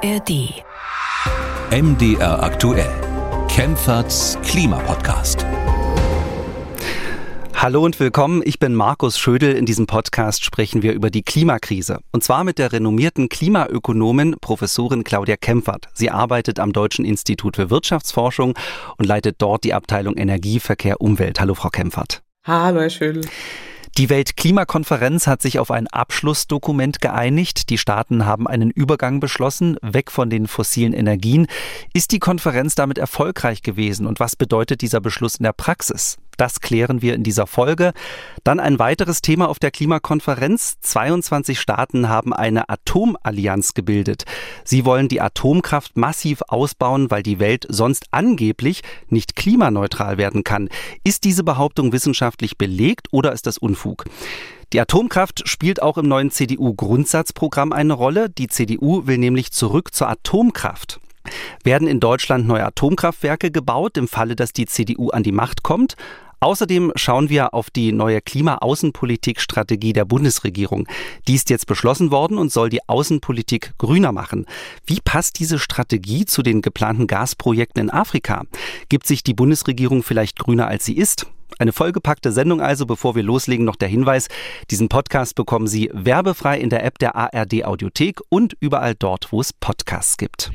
ARD. MDR aktuell. Kempferts Klimapodcast. Hallo und willkommen. Ich bin Markus Schödel. In diesem Podcast sprechen wir über die Klimakrise. Und zwar mit der renommierten Klimaökonomin Professorin Claudia Kempfert. Sie arbeitet am Deutschen Institut für Wirtschaftsforschung und leitet dort die Abteilung Energie, Verkehr, Umwelt. Hallo, Frau Kempfert. Hallo, Herr Schödel. Die Weltklimakonferenz hat sich auf ein Abschlussdokument geeinigt. Die Staaten haben einen Übergang beschlossen, weg von den fossilen Energien. Ist die Konferenz damit erfolgreich gewesen und was bedeutet dieser Beschluss in der Praxis? Das klären wir in dieser Folge. Dann ein weiteres Thema auf der Klimakonferenz. 22 Staaten haben eine Atomallianz gebildet. Sie wollen die Atomkraft massiv ausbauen, weil die Welt sonst angeblich nicht klimaneutral werden kann. Ist diese Behauptung wissenschaftlich belegt oder ist das Unfug? Die Atomkraft spielt auch im neuen CDU-Grundsatzprogramm eine Rolle. Die CDU will nämlich zurück zur Atomkraft. Werden in Deutschland neue Atomkraftwerke gebaut, im Falle, dass die CDU an die Macht kommt? Außerdem schauen wir auf die neue Klima-Außenpolitik-Strategie der Bundesregierung. Die ist jetzt beschlossen worden und soll die Außenpolitik grüner machen. Wie passt diese Strategie zu den geplanten Gasprojekten in Afrika? Gibt sich die Bundesregierung vielleicht grüner als sie ist? Eine vollgepackte Sendung also, bevor wir loslegen, noch der Hinweis, diesen Podcast bekommen Sie werbefrei in der App der ARD Audiothek und überall dort, wo es Podcasts gibt.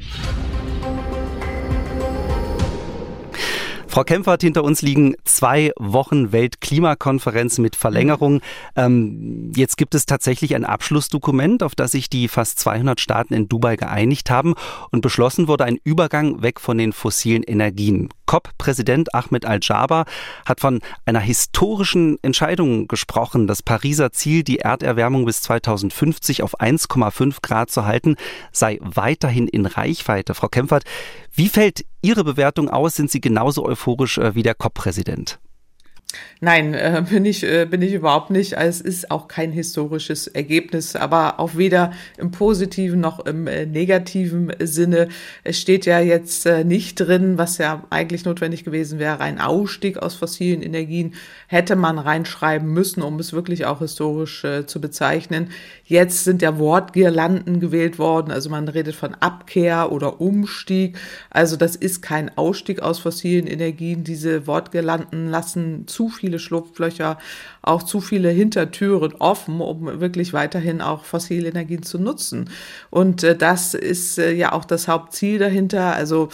Frau Kempfert, hinter uns liegen zwei Wochen Weltklimakonferenz mit Verlängerung. Ähm, jetzt gibt es tatsächlich ein Abschlussdokument, auf das sich die fast 200 Staaten in Dubai geeinigt haben und beschlossen wurde ein Übergang weg von den fossilen Energien. COP-Präsident Ahmed Al-Jaber hat von einer historischen Entscheidung gesprochen. Das Pariser Ziel, die Erderwärmung bis 2050 auf 1,5 Grad zu halten, sei weiterhin in Reichweite. Frau Kempfert, wie fällt Ihre Bewertung aus? Sind Sie genauso euphorisch äh, wie der COP-Präsident? Nein, äh, bin ich äh, bin ich überhaupt nicht. Es ist auch kein historisches Ergebnis, aber auch weder im positiven noch im äh, negativen Sinne. Es steht ja jetzt äh, nicht drin, was ja eigentlich notwendig gewesen wäre, ein Ausstieg aus fossilen Energien hätte man reinschreiben müssen, um es wirklich auch historisch äh, zu bezeichnen. Jetzt sind ja Wortgirlanden gewählt worden, also man redet von Abkehr oder Umstieg. Also das ist kein Ausstieg aus fossilen Energien. Diese Wortgirlanden lassen zu viele Schlupflöcher, auch zu viele Hintertüren offen, um wirklich weiterhin auch fossile Energien zu nutzen. Und äh, das ist äh, ja auch das Hauptziel dahinter. Also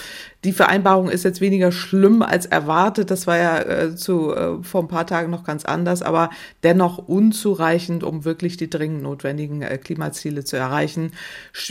die Vereinbarung ist jetzt weniger schlimm als erwartet. Das war ja äh, zu, äh, vor ein paar Tagen noch ganz anders, aber dennoch unzureichend, um wirklich die dringend notwendigen äh, Klimaziele zu erreichen.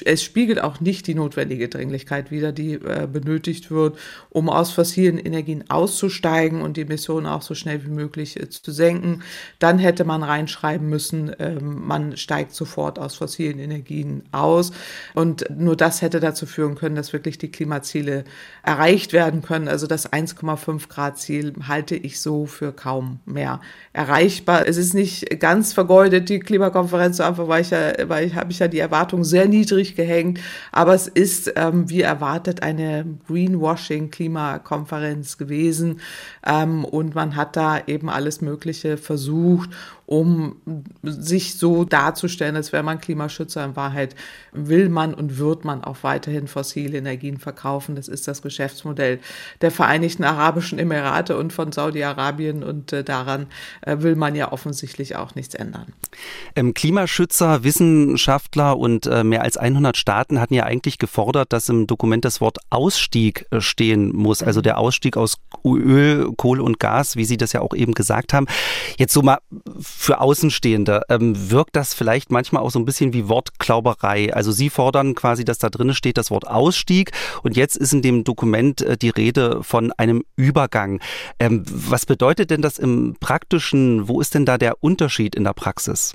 Es spiegelt auch nicht die notwendige Dringlichkeit wider, die äh, benötigt wird, um aus fossilen Energien auszusteigen und die Emissionen auch so schnell wie möglich äh, zu senken. Dann hätte man reinschreiben müssen, ähm, man steigt sofort aus fossilen Energien aus. Und nur das hätte dazu führen können, dass wirklich die Klimaziele erreicht werden können. Also das 1,5 Grad Ziel halte ich so für kaum mehr erreichbar. Es ist nicht ganz vergeudet, die Klimakonferenz, so einfach weil ich ja, weil ich habe ich ja die Erwartung sehr niedrig gehängt. Aber es ist, ähm, wie erwartet, eine Greenwashing-Klimakonferenz gewesen. Ähm, und man hat da eben alles Mögliche versucht, um sich so darzustellen, als wäre man Klimaschützer. In Wahrheit will man und wird man auch weiterhin fossile Energien verkaufen. Das ist das Geschäftsmodell der Vereinigten Arabischen Emirate und von Saudi-Arabien und äh, daran äh, will man ja offensichtlich auch nichts ändern. Ähm, Klimaschützer, Wissenschaftler und äh, mehr als 100 Staaten hatten ja eigentlich gefordert, dass im Dokument das Wort Ausstieg äh, stehen muss, also der Ausstieg aus Öl, Kohle und Gas, wie Sie das ja auch eben gesagt haben. Jetzt so mal für Außenstehende, ähm, wirkt das vielleicht manchmal auch so ein bisschen wie Wortklauberei. Also Sie fordern quasi, dass da drin steht das Wort Ausstieg und jetzt ist in dem Dokument äh, die Rede von einem Übergang. Ähm, was bedeutet denn das im praktischen? Wo ist denn da der Unterschied in der Praxis?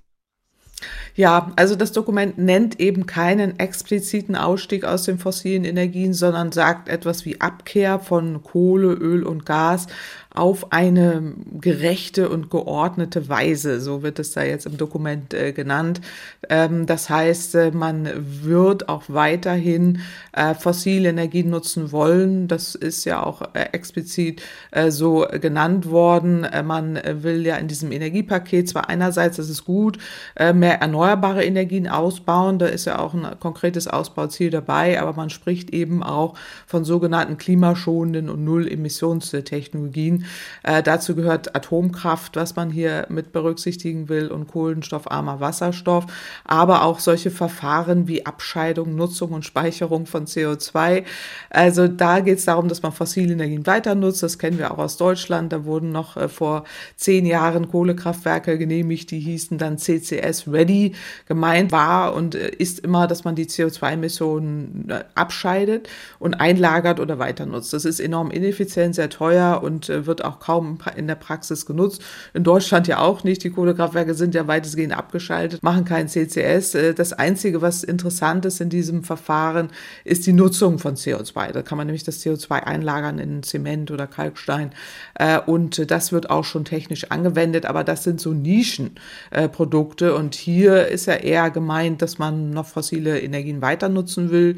Ja, also das Dokument nennt eben keinen expliziten Ausstieg aus den fossilen Energien, sondern sagt etwas wie Abkehr von Kohle, Öl und Gas auf eine gerechte und geordnete Weise. So wird es da jetzt im Dokument äh, genannt. Ähm, das heißt, äh, man wird auch weiterhin äh, fossile Energien nutzen wollen. Das ist ja auch äh, explizit äh, so genannt worden. Man will ja in diesem Energiepaket zwar einerseits, das ist gut, mehr erneuerbare Energien ausbauen. Da ist ja auch ein konkretes Ausbauziel dabei, aber man spricht eben auch von sogenannten klimaschonenden und Null-Emissionstechnologien. Äh, dazu gehört Atomkraft, was man hier mit berücksichtigen will, und kohlenstoffarmer Wasserstoff, aber auch solche Verfahren wie Abscheidung, Nutzung und Speicherung von CO2. Also da geht es darum, dass man fossile Energien weiter nutzt. Das kennen wir auch aus Deutschland. Da wurden noch äh, vor zehn Jahren Kohlekraftwerke genehmigt, die hießen dann CCS Ready. Gemeint war und äh, ist immer, dass man die CO2-Emissionen äh, abscheidet und einlagert oder weiter nutzt. Das ist enorm ineffizient, sehr teuer und äh, wird auch kaum in der Praxis genutzt. In Deutschland ja auch nicht. Die Kohlekraftwerke sind ja weitestgehend abgeschaltet, machen kein CCS. Äh, das Einzige, was interessant ist in diesem Verfahren, ist die Nutzung von CO2. Da kann man nämlich das CO2 einlagern in Zement oder Kalkstein. Äh, und das wird auch schon technisch angewendet, aber das sind so Nischenprodukte. Und hier ist ja eher gemeint, dass man noch fossile Energien weiter nutzen will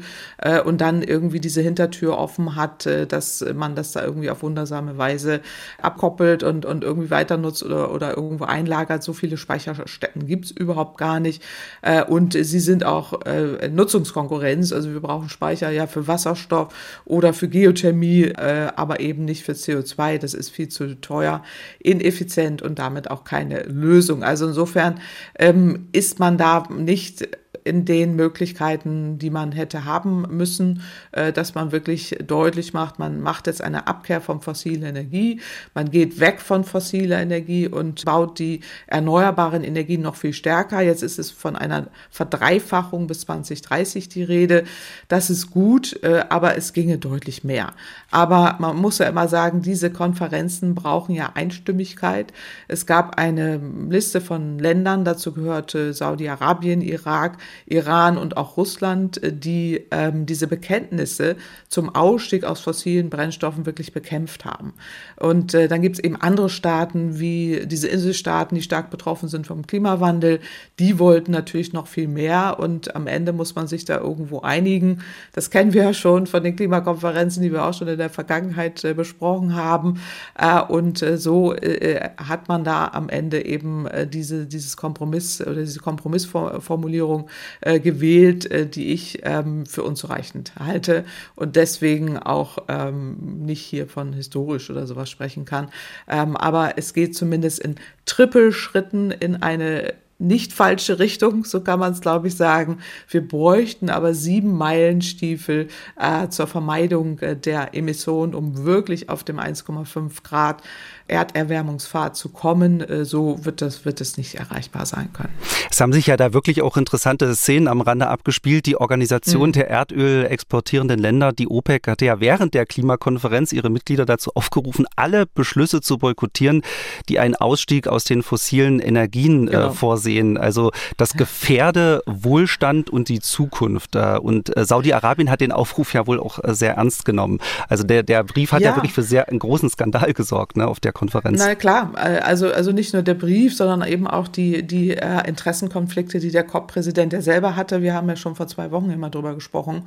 und dann irgendwie diese Hintertür offen hat, dass man das da irgendwie auf wundersame Weise abkoppelt und, und irgendwie weiter nutzt oder, oder irgendwo einlagert. So viele Speicherstätten gibt es überhaupt gar nicht. Äh, und sie sind auch äh, Nutzungskonkurrenz. Also wir brauchen Speicher ja für Wasserstoff oder für Geothermie, äh, aber eben nicht für CO2. Das ist viel zu teuer, ineffizient und damit auch keine Lösung. Also insofern ähm, ist man da nicht in den Möglichkeiten, die man hätte haben müssen, äh, dass man wirklich deutlich macht, man macht jetzt eine Abkehr von fossiler Energie, man geht weg von fossiler Energie und baut die erneuerbaren Energien noch viel stärker. Jetzt ist es von einer Verdreifachung bis 2030 die Rede. Das ist gut, äh, aber es ginge deutlich mehr. Aber man muss ja immer sagen, diese Konferenzen brauchen ja Einstimmigkeit. Es gab eine Liste von Ländern, dazu gehörte Saudi-Arabien, Irak, Iran und auch Russland, äh, die ähm, diese Bekenntnisse zum Ausstieg aus fossilen Brennstoffen wirklich bekämpft haben. Und äh, dann gibt es eben andere Staaten wie diese Inselstaaten, die stark betroffen sind vom Klimawandel. Die wollten natürlich noch viel mehr und am Ende muss man sich da irgendwo einigen. Das kennen wir ja schon von den Klimakonferenzen, die wir auch schon in der Vergangenheit äh, besprochen haben. Äh, und äh, so äh, hat man da am Ende eben diese, dieses Kompromiss oder diese Kompromissformulierung äh, gewählt, äh, die ich ähm, für unzureichend halte und deswegen auch ähm, nicht hier von historisch oder sowas sprechen kann. Ähm, aber es geht zumindest in Trippelschritten in eine nicht falsche Richtung, so kann man es, glaube ich, sagen. Wir bräuchten aber sieben Meilenstiefel äh, zur Vermeidung äh, der Emissionen, um wirklich auf dem 1,5 Grad Erderwärmungspfad zu kommen. Äh, so wird das, wird es nicht erreichbar sein können. Es haben sich ja da wirklich auch interessante Szenen am Rande abgespielt. Die Organisation mhm. der Erdöl exportierenden Länder, die OPEC, hatte ja während der Klimakonferenz ihre Mitglieder dazu aufgerufen, alle Beschlüsse zu boykottieren, die einen Ausstieg aus den fossilen Energien äh, genau. äh, vorsehen. Also das gefährde Wohlstand und die Zukunft. Äh, und äh, Saudi-Arabien hat den Aufruf ja wohl auch sehr ernst genommen. Also der, der Brief hat ja, ja wirklich für sehr einen großen Skandal gesorgt ne, auf der Konferenz. Na klar, also, also nicht nur der Brief, sondern eben auch die, die äh, Interessenkonflikte, die der COP-Präsident ja selber hatte. Wir haben ja schon vor zwei Wochen immer drüber gesprochen.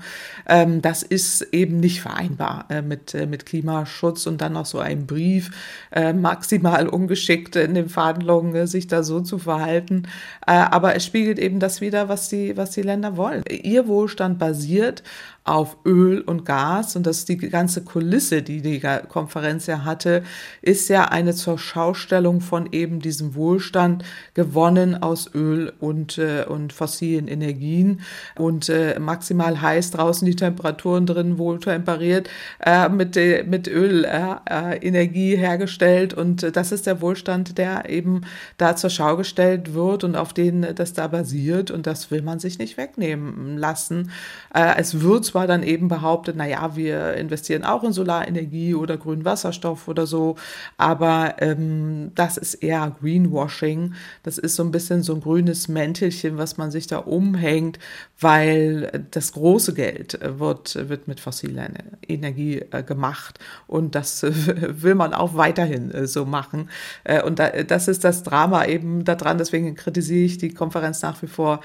Ähm, das ist eben nicht vereinbar äh, mit, äh, mit Klimaschutz und dann noch so ein Brief, äh, maximal ungeschickt in den Verhandlungen, äh, sich da so zu verhalten. Äh, aber es spiegelt eben das wieder, was die, was die Länder wollen. Ihr Wohlstand basiert auf Öl und Gas. Und das die ganze Kulisse, die die Konferenz ja hatte, ist ja eine zur Schaustellung von eben diesem Wohlstand gewonnen aus Öl und, äh, und fossilen Energien. Und äh, maximal heiß draußen die Temperaturen drin wohl temperiert, äh, mit, mit Ölenergie äh, hergestellt. Und äh, das ist der Wohlstand, der eben da zur Schau gestellt wird und auf den das da basiert. Und das will man sich nicht wegnehmen lassen. Äh, es wird zwar zwar dann eben behauptet, na ja, wir investieren auch in Solarenergie oder grünen Wasserstoff oder so, aber ähm, das ist eher Greenwashing. Das ist so ein bisschen so ein grünes Mäntelchen, was man sich da umhängt, weil das große Geld wird, wird mit fossiler Energie äh, gemacht und das will man auch weiterhin äh, so machen. Äh, und da, das ist das Drama eben daran, deswegen kritisiere ich die Konferenz nach wie vor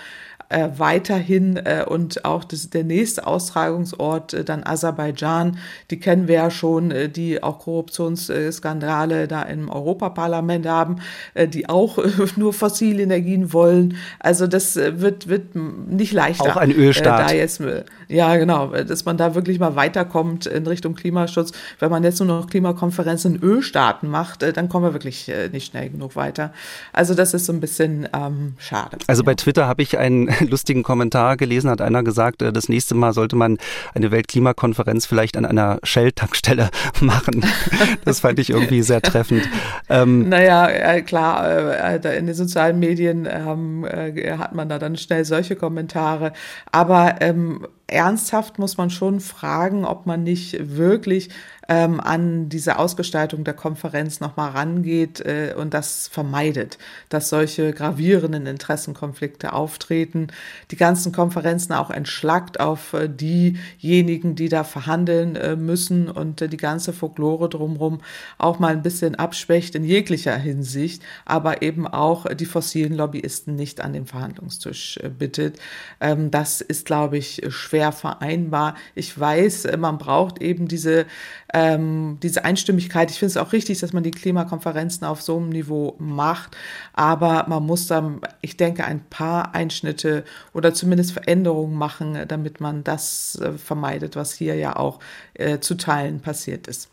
äh, weiterhin äh, und auch das, der nächste Austragungsort, äh, dann Aserbaidschan, die kennen wir ja schon, äh, die auch Korruptionsskandale da im Europaparlament haben, äh, die auch äh, nur fossile Energien wollen. Also das wird, wird nicht leichter. Auch ein Ölstaat. Da jetzt, ja, genau, dass man da wirklich mal weiterkommt in Richtung Klimaschutz. Wenn man jetzt nur noch Klimakonferenzen in Ölstaaten macht, dann kommen wir wirklich nicht schnell genug weiter. Also das ist so ein bisschen ähm, schade. Also bei Twitter habe ich einen lustigen Kommentar gelesen, hat einer gesagt, äh, das nächste Mal sollte man eine Weltklimakonferenz vielleicht an einer Shell-Tankstelle machen. Das fand ich irgendwie sehr treffend. Ähm, naja, klar, äh, in den sozialen Medien ähm, äh, hat man da dann schnell solche Kommentare. Aber ähm, ernsthaft muss man schon fragen, ob man nicht wirklich ähm, an diese Ausgestaltung der Konferenz nochmal rangeht äh, und das vermeidet, dass solche gravierenden Interessenkonflikte auftreten. Die ganzen Konferenzen auch entschlackt auf äh, diejenigen, die da verhandeln äh, müssen und äh, die ganze Folklore drumherum auch mal ein bisschen abschwächt in jeglicher Hinsicht, aber eben auch die fossilen Lobbyisten nicht an den Verhandlungstisch äh, bittet. Ähm, das ist, glaube ich, schwer vereinbar. Ich weiß, äh, man braucht eben diese ähm, diese Einstimmigkeit. Ich finde es auch richtig, dass man die Klimakonferenzen auf so einem Niveau macht, aber man muss dann, ich denke, ein paar Einschnitte oder zumindest Veränderungen machen, damit man das äh, vermeidet, was hier ja auch äh, zu Teilen passiert ist.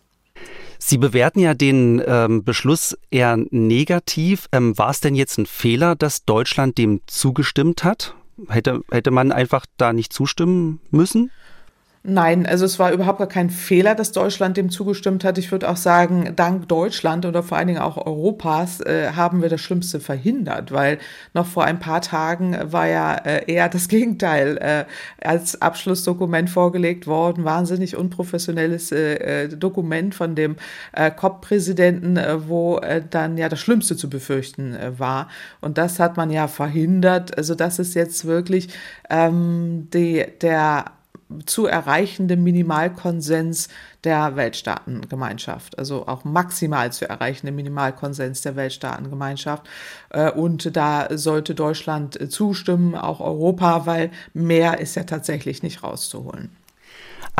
Sie bewerten ja den ähm, Beschluss eher negativ. Ähm, war es denn jetzt ein Fehler, dass Deutschland dem zugestimmt hat? Hätte, hätte man einfach da nicht zustimmen müssen? Nein, also es war überhaupt gar kein Fehler, dass Deutschland dem zugestimmt hat. Ich würde auch sagen, dank Deutschland oder vor allen Dingen auch Europas äh, haben wir das Schlimmste verhindert, weil noch vor ein paar Tagen war ja äh, eher das Gegenteil äh, als Abschlussdokument vorgelegt worden. Wahnsinnig unprofessionelles äh, äh Dokument von dem äh, COP-Präsidenten, äh, wo äh, dann ja das Schlimmste zu befürchten äh, war. Und das hat man ja verhindert. Also das ist jetzt wirklich ähm, die, der zu erreichende Minimalkonsens der Weltstaatengemeinschaft, also auch maximal zu erreichende Minimalkonsens der Weltstaatengemeinschaft. Äh, und da sollte Deutschland zustimmen, auch Europa, weil mehr ist ja tatsächlich nicht rauszuholen.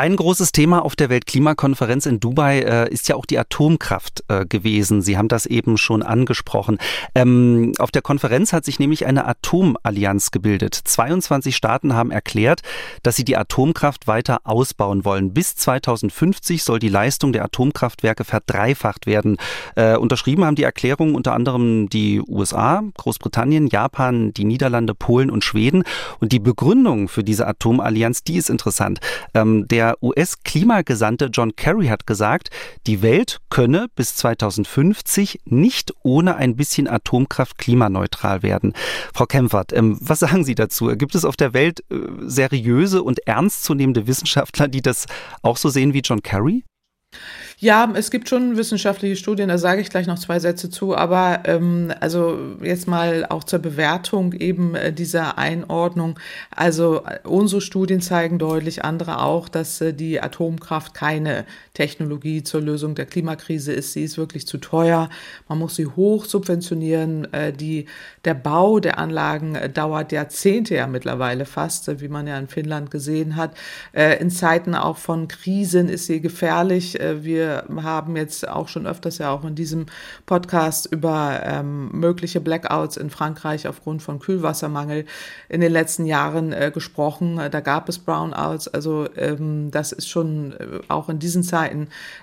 Ein großes Thema auf der Weltklimakonferenz in Dubai äh, ist ja auch die Atomkraft äh, gewesen. Sie haben das eben schon angesprochen. Ähm, auf der Konferenz hat sich nämlich eine Atomallianz gebildet. 22 Staaten haben erklärt, dass sie die Atomkraft weiter ausbauen wollen. Bis 2050 soll die Leistung der Atomkraftwerke verdreifacht werden. Äh, unterschrieben haben die Erklärung unter anderem die USA, Großbritannien, Japan, die Niederlande, Polen und Schweden. Und die Begründung für diese Atomallianz, die ist interessant. Ähm, der der US-Klimagesandte John Kerry hat gesagt, die Welt könne bis 2050 nicht ohne ein bisschen Atomkraft klimaneutral werden. Frau Kempfert, ähm, was sagen Sie dazu? Gibt es auf der Welt äh, seriöse und ernstzunehmende Wissenschaftler, die das auch so sehen wie John Kerry? Ja, es gibt schon wissenschaftliche Studien, da sage ich gleich noch zwei Sätze zu, aber ähm, also jetzt mal auch zur Bewertung eben äh, dieser Einordnung. Also äh, unsere Studien zeigen deutlich, andere auch, dass äh, die Atomkraft keine Technologie zur Lösung der Klimakrise ist. Sie ist wirklich zu teuer. Man muss sie hoch subventionieren. Äh, die, der Bau der Anlagen äh, dauert Jahrzehnte ja mittlerweile fast, äh, wie man ja in Finnland gesehen hat. In Zeiten auch von Krisen ist sie gefährlich. Äh, wir haben jetzt auch schon öfters ja auch in diesem Podcast über ähm, mögliche Blackouts in Frankreich aufgrund von Kühlwassermangel in den letzten Jahren gesprochen. Da gab es Brownouts. Also ähm, das ist schon auch in diesen Zeiten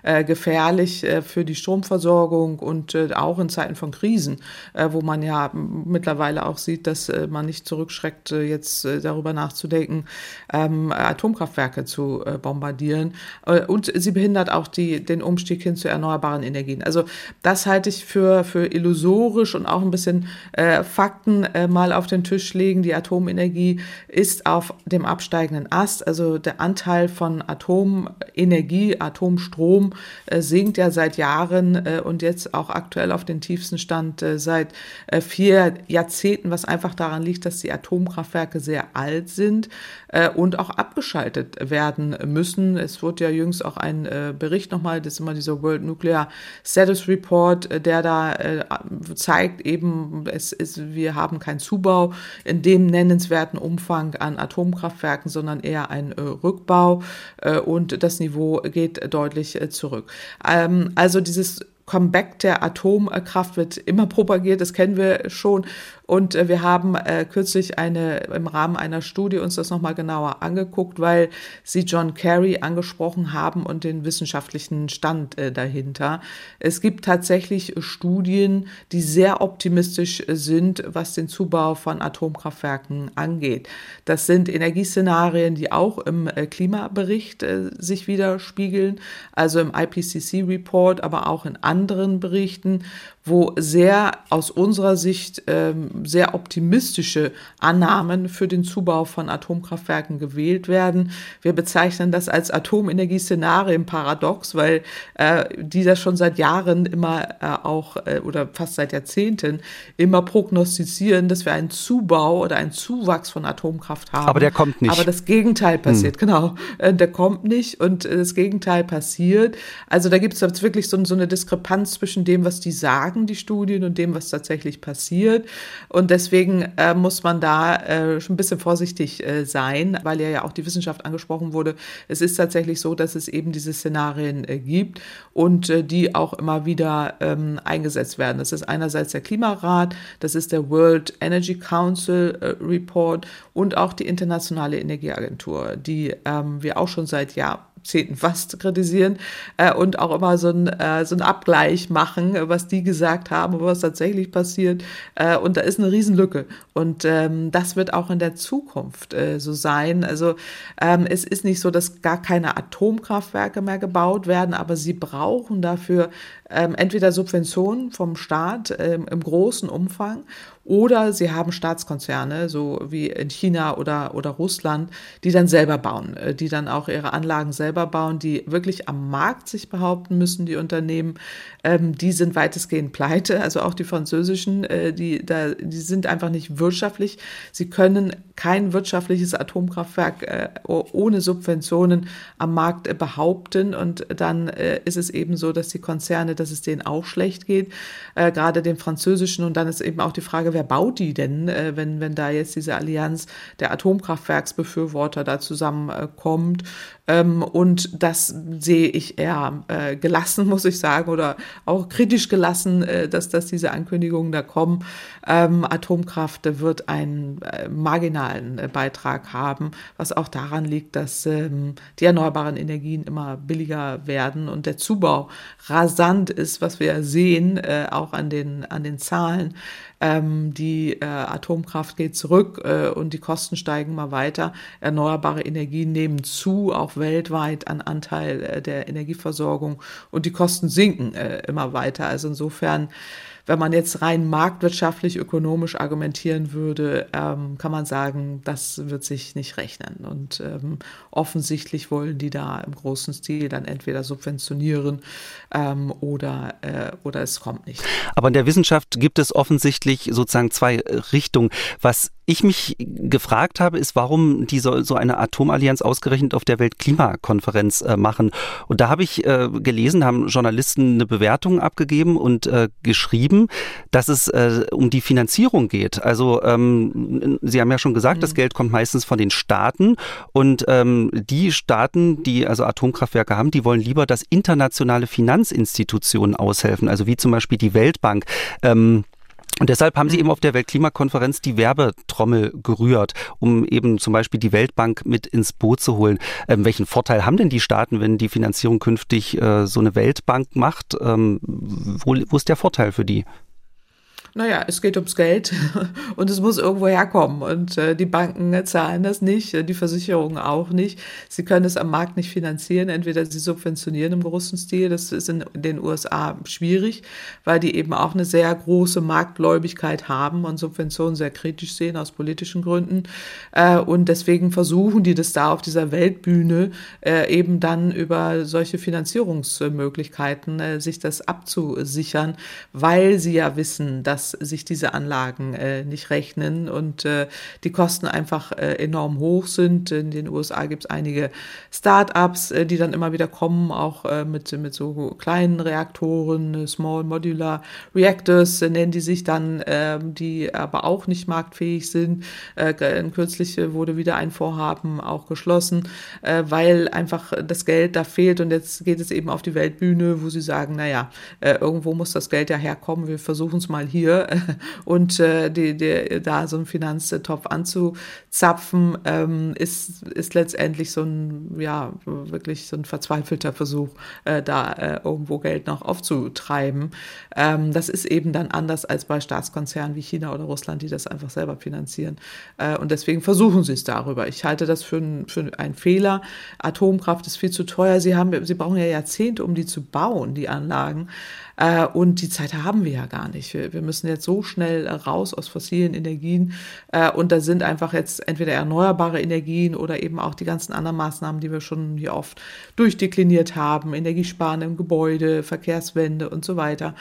äh, gefährlich äh, für die Stromversorgung und äh, auch in Zeiten von Krisen, äh, wo man ja mittlerweile auch sieht, dass man nicht zurückschreckt, jetzt darüber nachzudenken, ähm, Atomkraftwerke zu bombardieren. und sie behindert auch die, den Umstieg hin zu erneuerbaren Energien. Also das halte ich für, für illusorisch und auch ein bisschen äh, Fakten äh, mal auf den Tisch legen. Die Atomenergie ist auf dem absteigenden Ast. Also der Anteil von Atomenergie, Atomstrom äh, sinkt ja seit Jahren äh, und jetzt auch aktuell auf den tiefsten Stand äh, seit vier Jahrzehnten, was einfach daran liegt, dass die Atomkraftwerke sehr alt sind und auch abgeschaltet werden müssen. Es wurde ja jüngst auch ein Bericht nochmal, das ist immer dieser World Nuclear Status Report, der da zeigt eben, es ist, wir haben keinen Zubau in dem nennenswerten Umfang an Atomkraftwerken, sondern eher ein äh, Rückbau und das Niveau geht deutlich äh, zurück. Ähm, also dieses Comeback der Atomkraft wird immer propagiert, das kennen wir schon. Und äh, wir haben äh, kürzlich eine, im Rahmen einer Studie uns das nochmal genauer angeguckt, weil Sie John Kerry angesprochen haben und den wissenschaftlichen Stand äh, dahinter. Es gibt tatsächlich Studien, die sehr optimistisch sind, was den Zubau von Atomkraftwerken angeht. Das sind Energieszenarien, die auch im äh, Klimabericht äh, sich widerspiegeln, also im IPCC-Report, aber auch in anderen Berichten, wo sehr aus unserer Sicht ähm, sehr optimistische Annahmen für den Zubau von Atomkraftwerken gewählt werden. Wir bezeichnen das als Atomenergieszenarien-Paradox, weil äh, die das schon seit Jahren immer äh, auch äh, oder fast seit Jahrzehnten immer prognostizieren, dass wir einen Zubau oder einen Zuwachs von Atomkraft haben. Aber der kommt nicht. Aber das Gegenteil passiert, hm. genau. Äh, der kommt nicht und das Gegenteil passiert. Also da gibt es wirklich so, so eine Diskrepanz zwischen dem, was die sagen, die Studien und dem, was tatsächlich passiert. Und deswegen äh, muss man da äh, schon ein bisschen vorsichtig äh, sein, weil ja auch die Wissenschaft angesprochen wurde. Es ist tatsächlich so, dass es eben diese Szenarien äh, gibt und äh, die auch immer wieder ähm, eingesetzt werden. Das ist einerseits der Klimarat, das ist der World Energy Council äh, Report und auch die Internationale Energieagentur, die ähm, wir auch schon seit Jahren Zehnten fast kritisieren äh, und auch immer so ein, äh, so ein Abgleich machen, was die gesagt haben was tatsächlich passiert. Äh, und da ist eine Riesenlücke. Und ähm, das wird auch in der Zukunft äh, so sein. Also ähm, es ist nicht so, dass gar keine Atomkraftwerke mehr gebaut werden, aber sie brauchen dafür ähm, entweder Subventionen vom Staat ähm, im großen Umfang oder sie haben Staatskonzerne, so wie in China oder, oder Russland, die dann selber bauen, äh, die dann auch ihre Anlagen selber bauen, die wirklich am Markt sich behaupten müssen, die Unternehmen. Ähm, die sind weitestgehend pleite, also auch die französischen, äh, die, da, die sind einfach nicht wirtschaftlich. Sie können kein wirtschaftliches Atomkraftwerk äh, ohne Subventionen am Markt äh, behaupten. Und dann äh, ist es eben so, dass die Konzerne, dass es denen auch schlecht geht, äh, gerade den französischen. Und dann ist eben auch die Frage, wer baut die denn, äh, wenn, wenn da jetzt diese Allianz der Atomkraftwerksbefürworter da zusammenkommt? Ähm, und das sehe ich eher äh, gelassen, muss ich sagen, oder auch kritisch gelassen, äh, dass, dass diese Ankündigungen da kommen. Ähm, Atomkraft wird einen äh, marginalen äh, Beitrag haben, was auch daran liegt, dass ähm, die erneuerbaren Energien immer billiger werden und der Zubau rasant ist, was wir sehen, äh, auch an den, an den Zahlen. Ähm, die äh, Atomkraft geht zurück äh, und die Kosten steigen mal weiter. Erneuerbare Energien nehmen zu, auch weltweit an Anteil äh, der Energieversorgung und die Kosten sinken äh, immer weiter. Also insofern wenn man jetzt rein marktwirtschaftlich, ökonomisch argumentieren würde, ähm, kann man sagen, das wird sich nicht rechnen. Und ähm, offensichtlich wollen die da im großen Stil dann entweder subventionieren ähm, oder, äh, oder es kommt nicht. Aber in der Wissenschaft gibt es offensichtlich sozusagen zwei Richtungen. Was ich mich gefragt habe, ist, warum die so, so eine Atomallianz ausgerechnet auf der Weltklimakonferenz äh, machen. Und da habe ich äh, gelesen, haben Journalisten eine Bewertung abgegeben und äh, geschrieben, dass es äh, um die Finanzierung geht. Also ähm, Sie haben ja schon gesagt, mhm. das Geld kommt meistens von den Staaten und ähm, die Staaten, die also Atomkraftwerke haben, die wollen lieber, dass internationale Finanzinstitutionen aushelfen, also wie zum Beispiel die Weltbank. Ähm, und deshalb haben sie mhm. eben auf der Weltklimakonferenz die Werbetrommel gerührt, um eben zum Beispiel die Weltbank mit ins Boot zu holen. Ähm, welchen Vorteil haben denn die Staaten, wenn die Finanzierung künftig äh, so eine Weltbank macht? Ähm, wo, wo ist der Vorteil für die? Naja, es geht ums Geld und es muss irgendwo herkommen. Und äh, die Banken zahlen das nicht, äh, die Versicherungen auch nicht. Sie können es am Markt nicht finanzieren. Entweder sie subventionieren im großen Stil. Das ist in den USA schwierig, weil die eben auch eine sehr große Marktgläubigkeit haben und Subventionen sehr kritisch sehen aus politischen Gründen. Äh, und deswegen versuchen die das da auf dieser Weltbühne äh, eben dann über solche Finanzierungsmöglichkeiten äh, sich das abzusichern, weil sie ja wissen, dass sich diese Anlagen äh, nicht rechnen und äh, die Kosten einfach äh, enorm hoch sind. In den USA gibt es einige Start-ups, äh, die dann immer wieder kommen, auch äh, mit, mit so kleinen Reaktoren, äh, Small Modular Reactors nennen die sich dann, äh, die aber auch nicht marktfähig sind. Kürzlich wurde wieder ein Vorhaben auch geschlossen, weil einfach das Geld da fehlt und jetzt geht es eben auf die Weltbühne, wo sie sagen, naja, irgendwo muss das Geld ja herkommen, wir versuchen es mal hier und äh, die, die, da so einen Finanztopf anzuzapfen, ähm, ist, ist letztendlich so ein, ja, wirklich so ein verzweifelter Versuch, äh, da äh, irgendwo Geld noch aufzutreiben. Ähm, das ist eben dann anders als bei Staatskonzernen wie China oder Russland, die das einfach selber finanzieren. Äh, und deswegen versuchen sie es darüber. Ich halte das für, ein, für einen Fehler. Atomkraft ist viel zu teuer. Sie, haben, sie brauchen ja Jahrzehnte, um die zu bauen, die Anlagen. Äh, und die Zeit haben wir ja gar nicht. Wir, wir müssen jetzt so schnell raus aus fossilen Energien. Äh, und da sind einfach jetzt entweder erneuerbare Energien oder eben auch die ganzen anderen Maßnahmen, die wir schon hier oft durchdekliniert haben, Energiesparen im Gebäude, Verkehrswende und so weiter.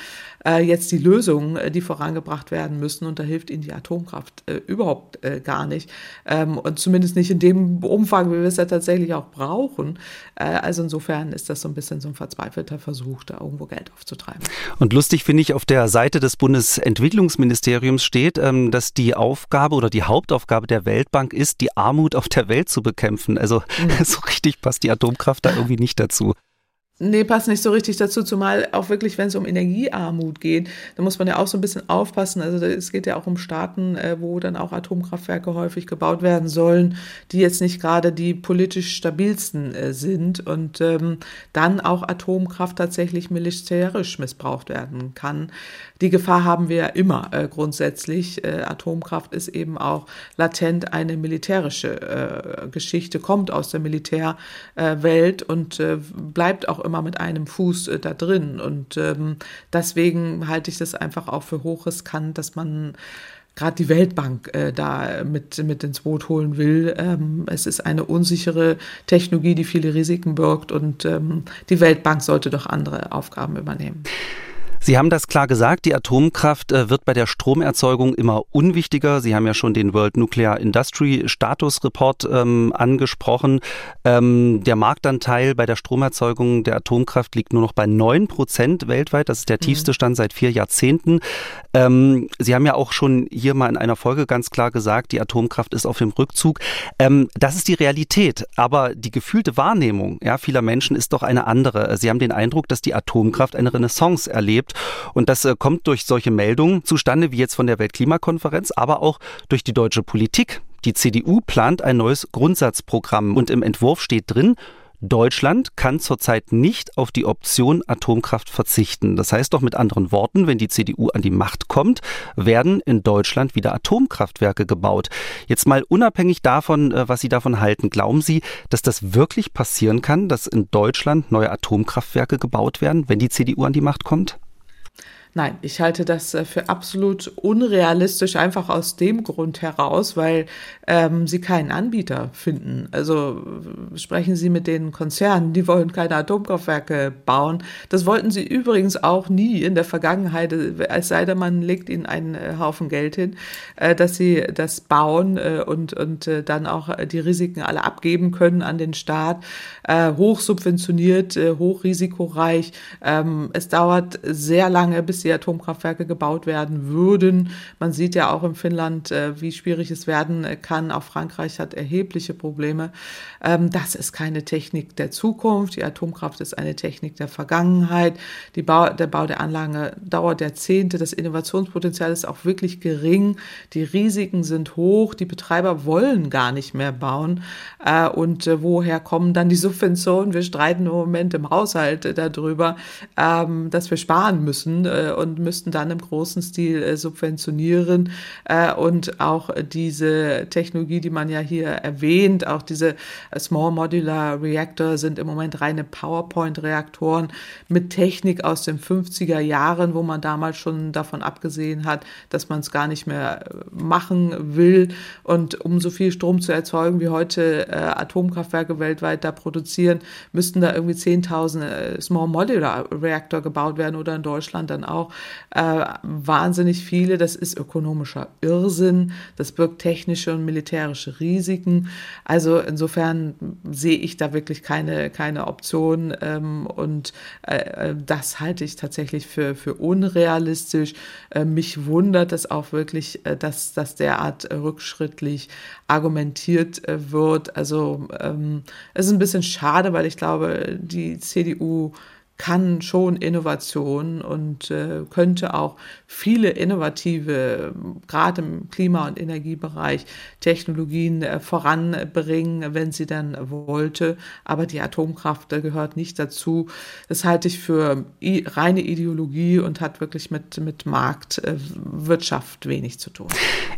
Äh, jetzt die Lösungen, äh, die vorangebracht werden müssen. Und da hilft Ihnen die Atomkraft äh, überhaupt äh, gar nicht. Ähm, und zumindest nicht in dem Umfang, wie wir es ja tatsächlich auch brauchen. Also insofern ist das so ein bisschen so ein verzweifelter Versuch, da irgendwo Geld aufzutreiben. Und lustig finde ich, auf der Seite des Bundesentwicklungsministeriums steht, ähm, dass die Aufgabe oder die Hauptaufgabe der Weltbank ist, die Armut auf der Welt zu bekämpfen. Also mhm. so richtig passt die Atomkraft da irgendwie nicht dazu. Nee, passt nicht so richtig dazu, zumal auch wirklich, wenn es um Energiearmut geht, da muss man ja auch so ein bisschen aufpassen. Also es geht ja auch um Staaten, äh, wo dann auch Atomkraftwerke häufig gebaut werden sollen, die jetzt nicht gerade die politisch stabilsten äh, sind und ähm, dann auch Atomkraft tatsächlich militärisch missbraucht werden kann. Die Gefahr haben wir ja immer äh, grundsätzlich. Äh, Atomkraft ist eben auch latent eine militärische äh, Geschichte, kommt aus der Militärwelt und äh, bleibt auch immer mit einem Fuß äh, da drin. Und ähm, deswegen halte ich das einfach auch für hochriskant, dass man gerade die Weltbank äh, da mit, mit ins Boot holen will. Ähm, es ist eine unsichere Technologie, die viele Risiken birgt und ähm, die Weltbank sollte doch andere Aufgaben übernehmen. Sie haben das klar gesagt, die Atomkraft äh, wird bei der Stromerzeugung immer unwichtiger. Sie haben ja schon den World Nuclear Industry Status Report ähm, angesprochen. Ähm, der Marktanteil bei der Stromerzeugung der Atomkraft liegt nur noch bei neun Prozent weltweit. Das ist der mhm. tiefste Stand seit vier Jahrzehnten. Ähm, Sie haben ja auch schon hier mal in einer Folge ganz klar gesagt, die Atomkraft ist auf dem Rückzug. Ähm, das ist die Realität, aber die gefühlte Wahrnehmung ja, vieler Menschen ist doch eine andere. Sie haben den Eindruck, dass die Atomkraft eine Renaissance erlebt und das äh, kommt durch solche Meldungen zustande, wie jetzt von der Weltklimakonferenz, aber auch durch die deutsche Politik. Die CDU plant ein neues Grundsatzprogramm und im Entwurf steht drin, Deutschland kann zurzeit nicht auf die Option Atomkraft verzichten. Das heißt doch mit anderen Worten, wenn die CDU an die Macht kommt, werden in Deutschland wieder Atomkraftwerke gebaut. Jetzt mal unabhängig davon, äh, was Sie davon halten, glauben Sie, dass das wirklich passieren kann, dass in Deutschland neue Atomkraftwerke gebaut werden, wenn die CDU an die Macht kommt? Nein, ich halte das äh, für absolut unrealistisch, einfach aus dem Grund heraus, weil ähm, sie keinen Anbieter finden. Also äh, sprechen Sie mit den Konzernen, die wollen keine Atomkraftwerke bauen. Das wollten sie übrigens auch nie in der Vergangenheit, äh, es sei denn, man legt ihnen einen Haufen Geld hin, äh, dass sie das bauen äh, und, und äh, dann auch die Risiken alle abgeben können an den Staat. Hoch subventioniert, hochrisikoreich. Ähm, es dauert sehr lange, bis die Atomkraftwerke gebaut werden würden. Man sieht ja auch in Finnland, äh, wie schwierig es werden kann. Auch Frankreich hat erhebliche Probleme. Ähm, das ist keine Technik der Zukunft. Die Atomkraft ist eine Technik der Vergangenheit. Bau, der Bau der Anlage dauert Jahrzehnte. Das Innovationspotenzial ist auch wirklich gering. Die Risiken sind hoch. Die Betreiber wollen gar nicht mehr bauen. Äh, und äh, woher kommen dann die Subventionen? Wir streiten im Moment im Haushalt darüber, ähm, dass wir sparen müssen und müssten dann im großen Stil äh, subventionieren. Äh, und auch diese Technologie, die man ja hier erwähnt, auch diese Small Modular Reactor sind im Moment reine PowerPoint-Reaktoren mit Technik aus den 50er Jahren, wo man damals schon davon abgesehen hat, dass man es gar nicht mehr machen will. Und um so viel Strom zu erzeugen, wie heute äh, Atomkraftwerke weltweit da produzieren, müssten da irgendwie 10.000 äh, Small Modular Reactor gebaut werden oder in Deutschland dann auch äh, wahnsinnig viele. Das ist ökonomischer Irrsinn. Das birgt technische und militärische Risiken. Also insofern sehe ich da wirklich keine, keine Option ähm, und äh, äh das halte ich tatsächlich für, für unrealistisch. Äh, mich wundert es auch wirklich, äh, dass das derart rückschrittlich argumentiert wird. Also ähm, es ist ein bisschen schade, weil ich glaube, die CDU kann schon Innovation und äh, könnte auch viele innovative, gerade im Klima- und Energiebereich, Technologien äh, voranbringen, wenn sie dann wollte. Aber die Atomkraft äh, gehört nicht dazu. Das halte ich für reine Ideologie und hat wirklich mit, mit Marktwirtschaft wenig zu tun.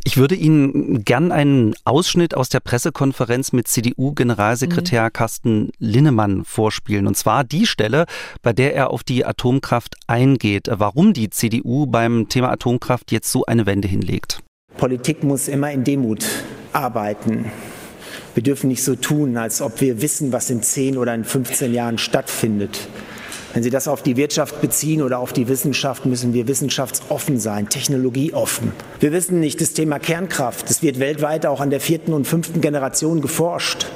Ich würde Ihnen gern einen Ausschnitt aus der Pressekonferenz mit CDU-Generalsekretär mhm. Carsten Linnemann vorspielen. Und zwar die Stelle, bei der er auf die Atomkraft eingeht. Warum die CDU beim Thema Atomkraft jetzt so eine Wende hinlegt. Politik muss immer in Demut arbeiten. Wir dürfen nicht so tun, als ob wir wissen, was in 10 oder in 15 Jahren stattfindet. Wenn Sie das auf die Wirtschaft beziehen oder auf die Wissenschaft, müssen wir wissenschaftsoffen sein, technologieoffen. Wir wissen nicht das Thema Kernkraft. Es wird weltweit auch an der vierten und fünften Generation geforscht.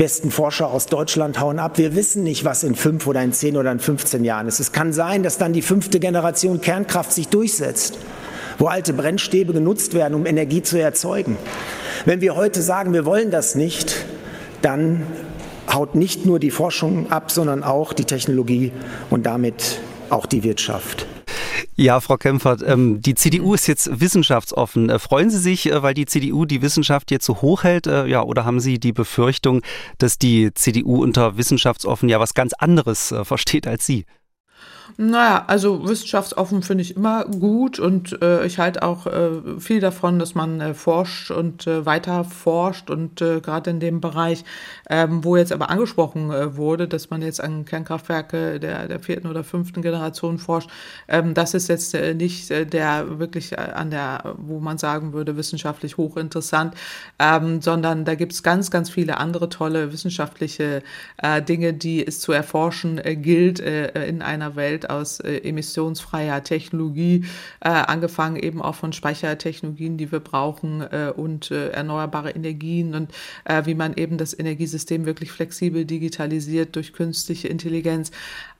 Besten Forscher aus Deutschland hauen ab. Wir wissen nicht, was in fünf oder in zehn oder in 15 Jahren ist. Es kann sein, dass dann die fünfte Generation Kernkraft sich durchsetzt, wo alte Brennstäbe genutzt werden, um Energie zu erzeugen. Wenn wir heute sagen, wir wollen das nicht, dann haut nicht nur die Forschung ab, sondern auch die Technologie und damit auch die Wirtschaft. Ja, Frau Kempfert, ähm, die CDU ist jetzt wissenschaftsoffen. Äh, freuen Sie sich, äh, weil die CDU die Wissenschaft jetzt so hoch hält? Äh, ja, oder haben Sie die Befürchtung, dass die CDU unter wissenschaftsoffen ja was ganz anderes versteht als Sie? Naja, also wissenschaftsoffen finde ich immer gut und äh, ich halte auch äh, viel davon, dass man äh, forscht und äh, weiter forscht und äh, gerade in dem Bereich, ähm, wo jetzt aber angesprochen äh, wurde, dass man jetzt an Kernkraftwerke der, der vierten oder fünften Generation forscht, ähm, das ist jetzt nicht der wirklich an der, wo man sagen würde, wissenschaftlich hochinteressant, ähm, sondern da gibt es ganz, ganz viele andere tolle wissenschaftliche Dinge, die es zu erforschen gilt in einer Welt, Welt aus äh, emissionsfreier Technologie, äh, angefangen eben auch von Speichertechnologien, die wir brauchen äh, und äh, erneuerbare Energien und äh, wie man eben das Energiesystem wirklich flexibel digitalisiert durch künstliche Intelligenz.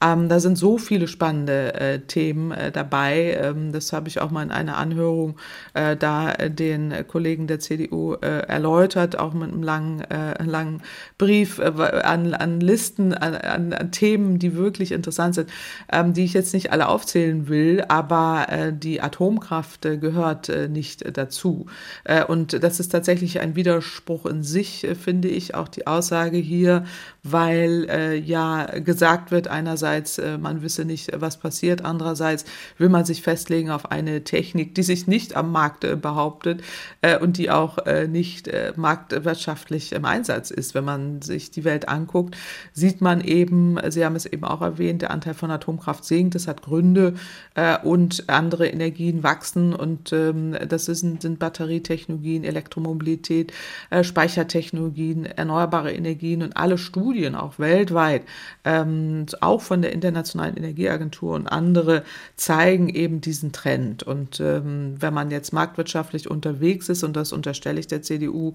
Ähm, da sind so viele spannende äh, Themen äh, dabei. Ähm, das habe ich auch mal in einer Anhörung äh, da den Kollegen der CDU äh, erläutert, auch mit einem langen, äh, langen Brief äh, an, an Listen, an, an, an Themen, die wirklich interessant sind, ähm, die ich jetzt nicht alle aufzählen will, aber äh, die Atomkraft äh, gehört äh, nicht äh, dazu. Äh, und das ist tatsächlich ein Widerspruch in sich, äh, finde ich, auch die Aussage hier, weil ja gesagt wird, einerseits, man wisse nicht, was passiert, andererseits will man sich festlegen auf eine Technik, die sich nicht am Markt behauptet und die auch nicht marktwirtschaftlich im Einsatz ist. Wenn man sich die Welt anguckt, sieht man eben, Sie haben es eben auch erwähnt, der Anteil von Atomkraft sinkt, das hat Gründe äh, und andere Energien wachsen und ähm, das ist, sind Batterietechnologien, Elektromobilität, äh, Speichertechnologien, erneuerbare Energien und alle Studien, Studien, auch weltweit, ähm, auch von der Internationalen Energieagentur und andere, zeigen eben diesen Trend. Und ähm, wenn man jetzt marktwirtschaftlich unterwegs ist, und das unterstelle ich der CDU,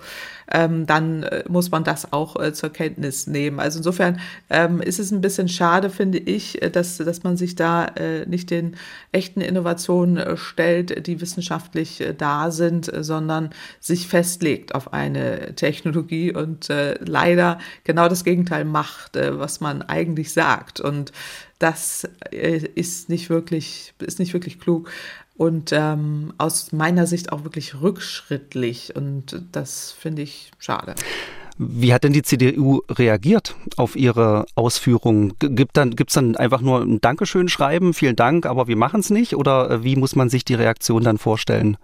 ähm, dann äh, muss man das auch äh, zur Kenntnis nehmen. Also insofern ähm, ist es ein bisschen schade, finde ich, äh, dass, dass man sich da äh, nicht den echten Innovationen äh, stellt, die wissenschaftlich äh, da sind, sondern sich festlegt auf eine Technologie und leider genau das Gegenteil macht, äh, was man eigentlich sagt. Und das äh, ist nicht wirklich, ist nicht wirklich klug und ähm, aus meiner Sicht auch wirklich rückschrittlich. Und das finde ich schade. Wie hat denn die CDU reagiert auf Ihre Ausführungen? Gibt dann, dann einfach nur ein Dankeschön schreiben, vielen Dank, aber wir machen es nicht? Oder äh, wie muss man sich die Reaktion dann vorstellen?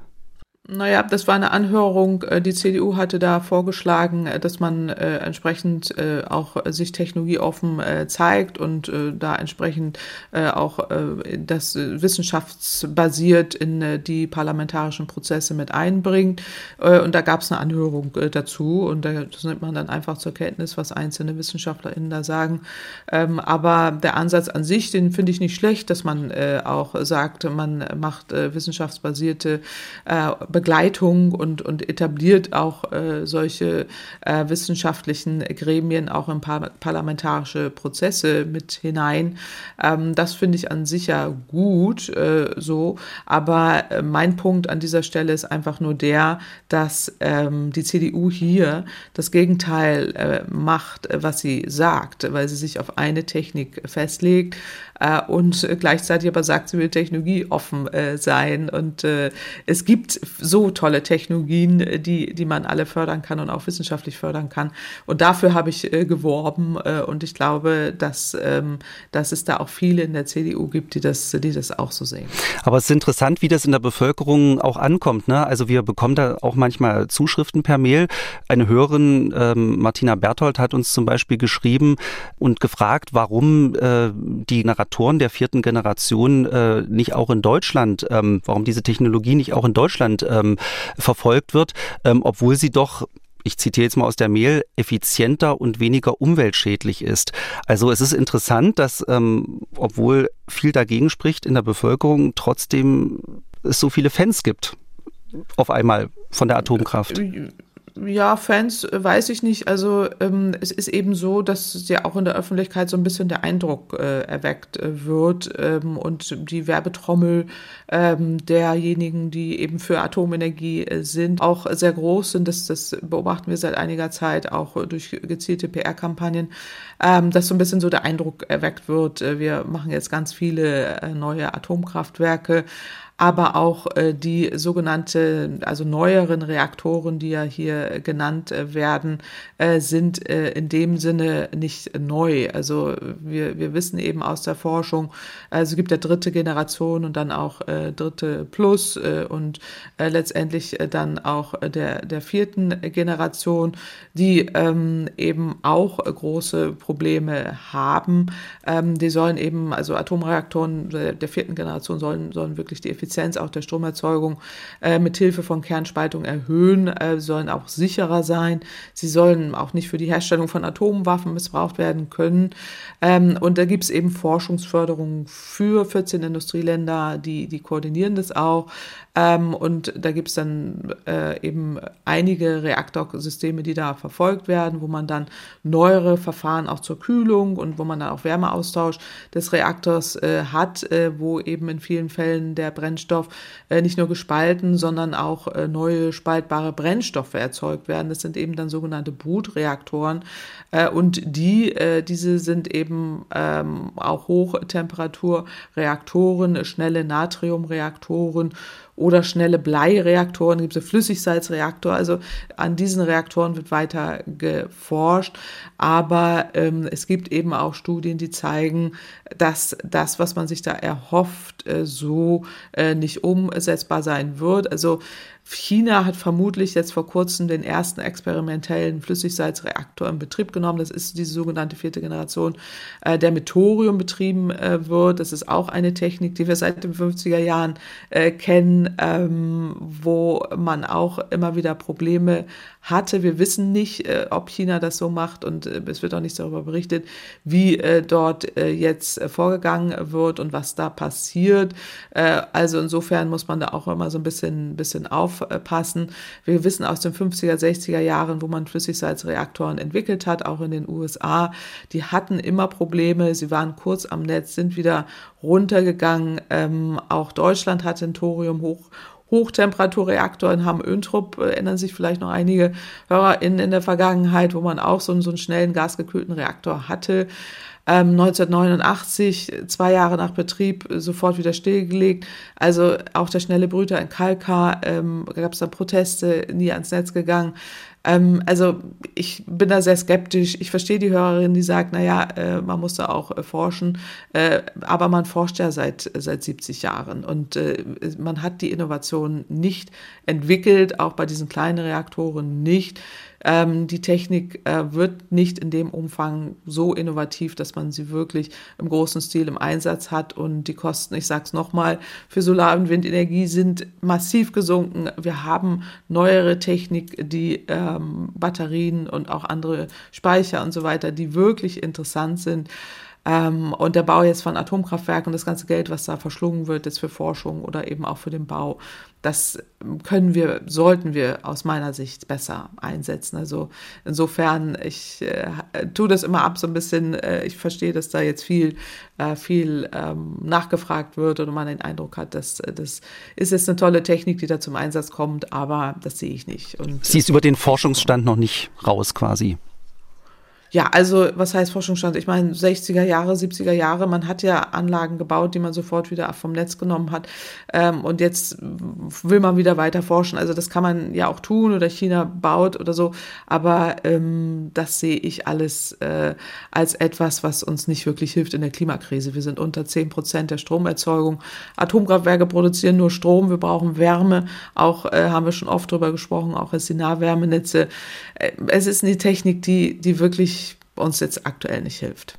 Naja, das war eine Anhörung. Äh, die CDU hatte da vorgeschlagen, äh, dass man äh, entsprechend auch sich technologieoffen zeigt und da entsprechend auch das wissenschaftsbasiert in die parlamentarischen Prozesse mit einbringt. und da gab es eine Anhörung dazu und da, nimmt man dann einfach zur Kenntnis, was einzelne WissenschaftlerInnen da sagen. Ähm, aber der Ansatz an sich, den finde ich nicht schlecht, dass man auch sagt, man macht wissenschaftsbasierte Begleitung und, und etabliert auch äh, solche äh, wissenschaftlichen Gremien auch in par parlamentarische Prozesse mit hinein. Ähm, das finde ich an sich ja gut äh, so. Aber äh, mein Punkt an dieser Stelle ist einfach nur der, dass ähm, die CDU hier das Gegenteil äh, macht, was sie sagt, weil sie sich auf eine Technik festlegt äh, und gleichzeitig aber sagt, sie will technologieoffen äh, sein. Und äh, es gibt so tolle Technologien, die, die man alle fördern kann und auch wissenschaftlich fördern kann. Und dafür habe ich äh, geworben. Äh, und ich glaube, dass, ähm, dass es da auch viele in der CDU gibt, die das, die das auch so sehen. Aber es ist interessant, wie das in der Bevölkerung auch ankommt. Ne? Also wir bekommen da auch manchmal Zuschriften per Mail. Eine Hörerin, ähm, Martina Berthold, hat uns zum Beispiel geschrieben und gefragt, warum äh, die Narrative Generatoren der vierten Generation äh, nicht auch in Deutschland, ähm, warum diese Technologie nicht auch in Deutschland ähm, verfolgt wird, ähm, obwohl sie doch ich zitiere jetzt mal aus der Mail, effizienter und weniger umweltschädlich ist. Also es ist interessant, dass ähm, obwohl viel dagegen spricht in der Bevölkerung, trotzdem es so viele Fans gibt auf einmal von der Atomkraft. Ja, Fans äh, weiß ich nicht. Also ähm, es ist eben so, dass ja auch in der Öffentlichkeit so ein bisschen der Eindruck äh, erweckt äh, wird ähm, und die Werbetrommel ähm, derjenigen, die eben für Atomenergie äh, sind, auch sehr groß sind. Das, das beobachten wir seit einiger Zeit auch durch gezielte PR-Kampagnen, ähm, dass so ein bisschen so der Eindruck erweckt wird. Äh, wir machen jetzt ganz viele äh, neue Atomkraftwerke aber auch äh, die sogenannte, also neueren Reaktoren, die ja hier genannt äh, werden, äh, sind äh, in dem Sinne nicht neu. Also wir, wir wissen eben aus der Forschung, also es gibt ja dritte Generation und dann auch äh, dritte Plus äh, und äh, letztendlich äh, dann auch der, der vierten Generation, die ähm, eben auch große Probleme haben. Ähm, die sollen eben, also Atomreaktoren der, der vierten Generation sollen, sollen wirklich die Effizienz Effizienz auch der Stromerzeugung äh, mit Hilfe von Kernspaltung erhöhen, äh, sollen auch sicherer sein. Sie sollen auch nicht für die Herstellung von Atomwaffen missbraucht werden können. Ähm, und da gibt es eben Forschungsförderung für 14 Industrieländer, die, die koordinieren das auch. Ähm, und da gibt es dann äh, eben einige Reaktorsysteme, die da verfolgt werden, wo man dann neuere Verfahren auch zur Kühlung und wo man dann auch Wärmeaustausch des Reaktors äh, hat, äh, wo eben in vielen Fällen der Brennstoff äh, nicht nur gespalten, sondern auch äh, neue spaltbare Brennstoffe erzeugt werden. Das sind eben dann sogenannte Brutreaktoren. Äh, und die, diese sind eben ähm, auch Hochtemperaturreaktoren, schnelle Natriumreaktoren oder schnelle Bleireaktoren, gibt es Flüssigsalzreaktor. Also an diesen Reaktoren wird weiter geforscht. Aber ähm, es gibt eben auch Studien, die zeigen, dass das, was man sich da erhofft, äh, so äh, nicht umsetzbar sein wird. Also China hat vermutlich jetzt vor kurzem den ersten experimentellen Flüssigsalzreaktor in Betrieb genommen. Das ist diese sogenannte vierte Generation, äh, der mit Thorium betrieben äh, wird. Das ist auch eine Technik, die wir seit den 50er Jahren äh, kennen, ähm, wo man auch immer wieder Probleme hatte. Wir wissen nicht, äh, ob China das so macht und äh, es wird auch nichts darüber berichtet, wie äh, dort jetzt vorgegangen wird und was da passiert. Also insofern muss man da auch immer so ein bisschen, bisschen aufpassen. Wir wissen aus den 50er, 60er Jahren, wo man Flüssigsalzreaktoren entwickelt hat, auch in den USA, die hatten immer Probleme. Sie waren kurz am Netz, sind wieder runtergegangen. Ähm, auch Deutschland hat den Thorium hoch Hochtemperaturreaktor in Hamm-Öntrup, äh, erinnern sich vielleicht noch einige HörerInnen in der Vergangenheit, wo man auch so, so einen schnellen gasgekühlten Reaktor hatte. Ähm, 1989, zwei Jahre nach Betrieb, sofort wieder stillgelegt. Also auch der schnelle Brüter in Kalkar ähm, gab es dann Proteste, nie ans Netz gegangen. Ähm, also ich bin da sehr skeptisch. Ich verstehe die Hörerin, die sagt, naja, äh, man muss da auch äh, forschen, äh, aber man forscht ja seit, seit 70 Jahren und äh, man hat die Innovation nicht entwickelt, auch bei diesen kleinen Reaktoren nicht. Ähm, die Technik äh, wird nicht in dem Umfang so innovativ, dass man sie wirklich im großen Stil im Einsatz hat. Und die Kosten, ich sage es nochmal, für Solar- und Windenergie sind massiv gesunken. Wir haben neuere Technik, die ähm, Batterien und auch andere Speicher und so weiter, die wirklich interessant sind. Ähm, und der Bau jetzt von Atomkraftwerken das ganze Geld, was da verschlungen wird, jetzt für Forschung oder eben auch für den Bau, das können wir, sollten wir aus meiner Sicht besser einsetzen. Also insofern, ich äh, tue das immer ab so ein bisschen. Äh, ich verstehe, dass da jetzt viel, äh, viel ähm, nachgefragt wird oder man den Eindruck hat, dass äh, das ist jetzt eine tolle Technik, die da zum Einsatz kommt, aber das sehe ich nicht. Und, Sie ist über den Forschungsstand noch nicht raus quasi. Ja, also was heißt Forschungsstand? Ich meine, 60er Jahre, 70er Jahre, man hat ja Anlagen gebaut, die man sofort wieder vom Netz genommen hat. Ähm, und jetzt will man wieder weiter forschen. Also das kann man ja auch tun oder China baut oder so. Aber ähm, das sehe ich alles äh, als etwas, was uns nicht wirklich hilft in der Klimakrise. Wir sind unter 10 Prozent der Stromerzeugung. Atomkraftwerke produzieren nur Strom. Wir brauchen Wärme. Auch äh, haben wir schon oft drüber gesprochen, auch als die Nahwärmenetze. Äh, es ist eine Technik, die, die wirklich uns jetzt aktuell nicht hilft.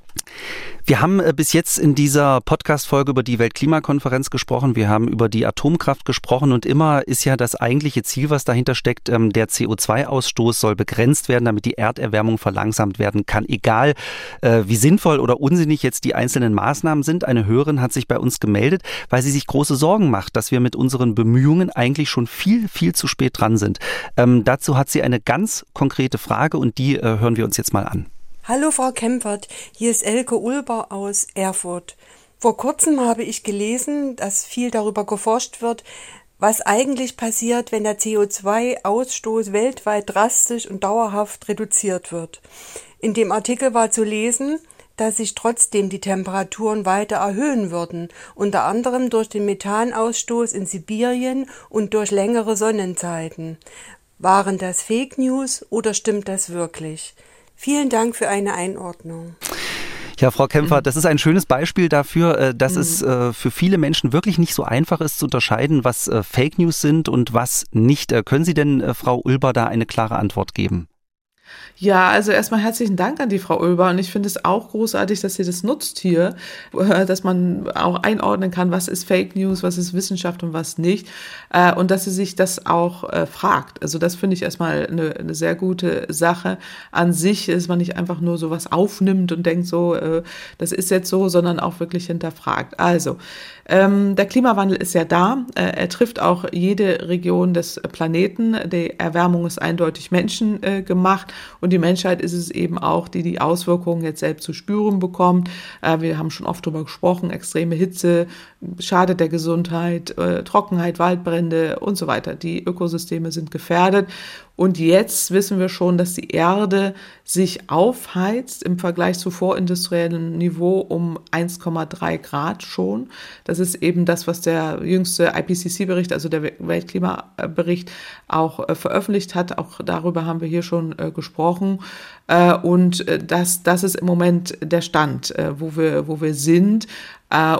Wir haben äh, bis jetzt in dieser Podcast-Folge über die Weltklimakonferenz gesprochen. Wir haben über die Atomkraft gesprochen und immer ist ja das eigentliche Ziel, was dahinter steckt, ähm, der CO2-Ausstoß soll begrenzt werden, damit die Erderwärmung verlangsamt werden kann. Egal, äh, wie sinnvoll oder unsinnig jetzt die einzelnen Maßnahmen sind. Eine Hörerin hat sich bei uns gemeldet, weil sie sich große Sorgen macht, dass wir mit unseren Bemühungen eigentlich schon viel, viel zu spät dran sind. Ähm, dazu hat sie eine ganz konkrete Frage und die äh, hören wir uns jetzt mal an. Hallo Frau Kempfert, hier ist Elke Ulber aus Erfurt. Vor kurzem habe ich gelesen, dass viel darüber geforscht wird, was eigentlich passiert, wenn der CO2-Ausstoß weltweit drastisch und dauerhaft reduziert wird. In dem Artikel war zu lesen, dass sich trotzdem die Temperaturen weiter erhöhen würden, unter anderem durch den Methanausstoß in Sibirien und durch längere Sonnenzeiten. Waren das Fake News oder stimmt das wirklich? Vielen Dank für eine Einordnung. Ja, Frau Kämpfer, mhm. das ist ein schönes Beispiel dafür, äh, dass mhm. es äh, für viele Menschen wirklich nicht so einfach ist zu unterscheiden, was äh, Fake News sind und was nicht. Können Sie denn, Frau Ulber, da eine klare Antwort geben? Ja, also erstmal herzlichen Dank an die Frau Ulber und ich finde es auch großartig, dass sie das nutzt hier, äh, dass man auch einordnen kann, was ist Fake News, was ist Wissenschaft und was nicht äh, und dass sie sich das auch äh, fragt. Also das finde ich erstmal eine, eine sehr gute Sache an sich, dass man nicht einfach nur sowas aufnimmt und denkt so, das ist jetzt so, sondern auch wirklich hinterfragt. Also ähm, der Klimawandel ist ja da. Er trifft auch jede Region des Planeten. Die Erwärmung ist eindeutig menschengemacht und die Menschheit ist es eben auch, die die Auswirkungen jetzt selbst zu spüren bekommt. Äh, wir haben schon oft darüber gesprochen, extreme Hitze schadet der Gesundheit, äh, Trockenheit, Waldbrände und so weiter. Die Ökosysteme sind gefährdet und jetzt wissen wir schon, dass die Erde sich aufheizt im Vergleich zu vorindustriellem Niveau um 1,3 Grad schon. Das ist eben das, was der jüngste IPCC-Bericht, also der Weltklimabericht, auch äh, veröffentlicht hat. Auch darüber haben wir hier schon äh, gesprochen. Äh, und äh, das, das ist im Moment der Stand, äh, wo wir, wo wir sind.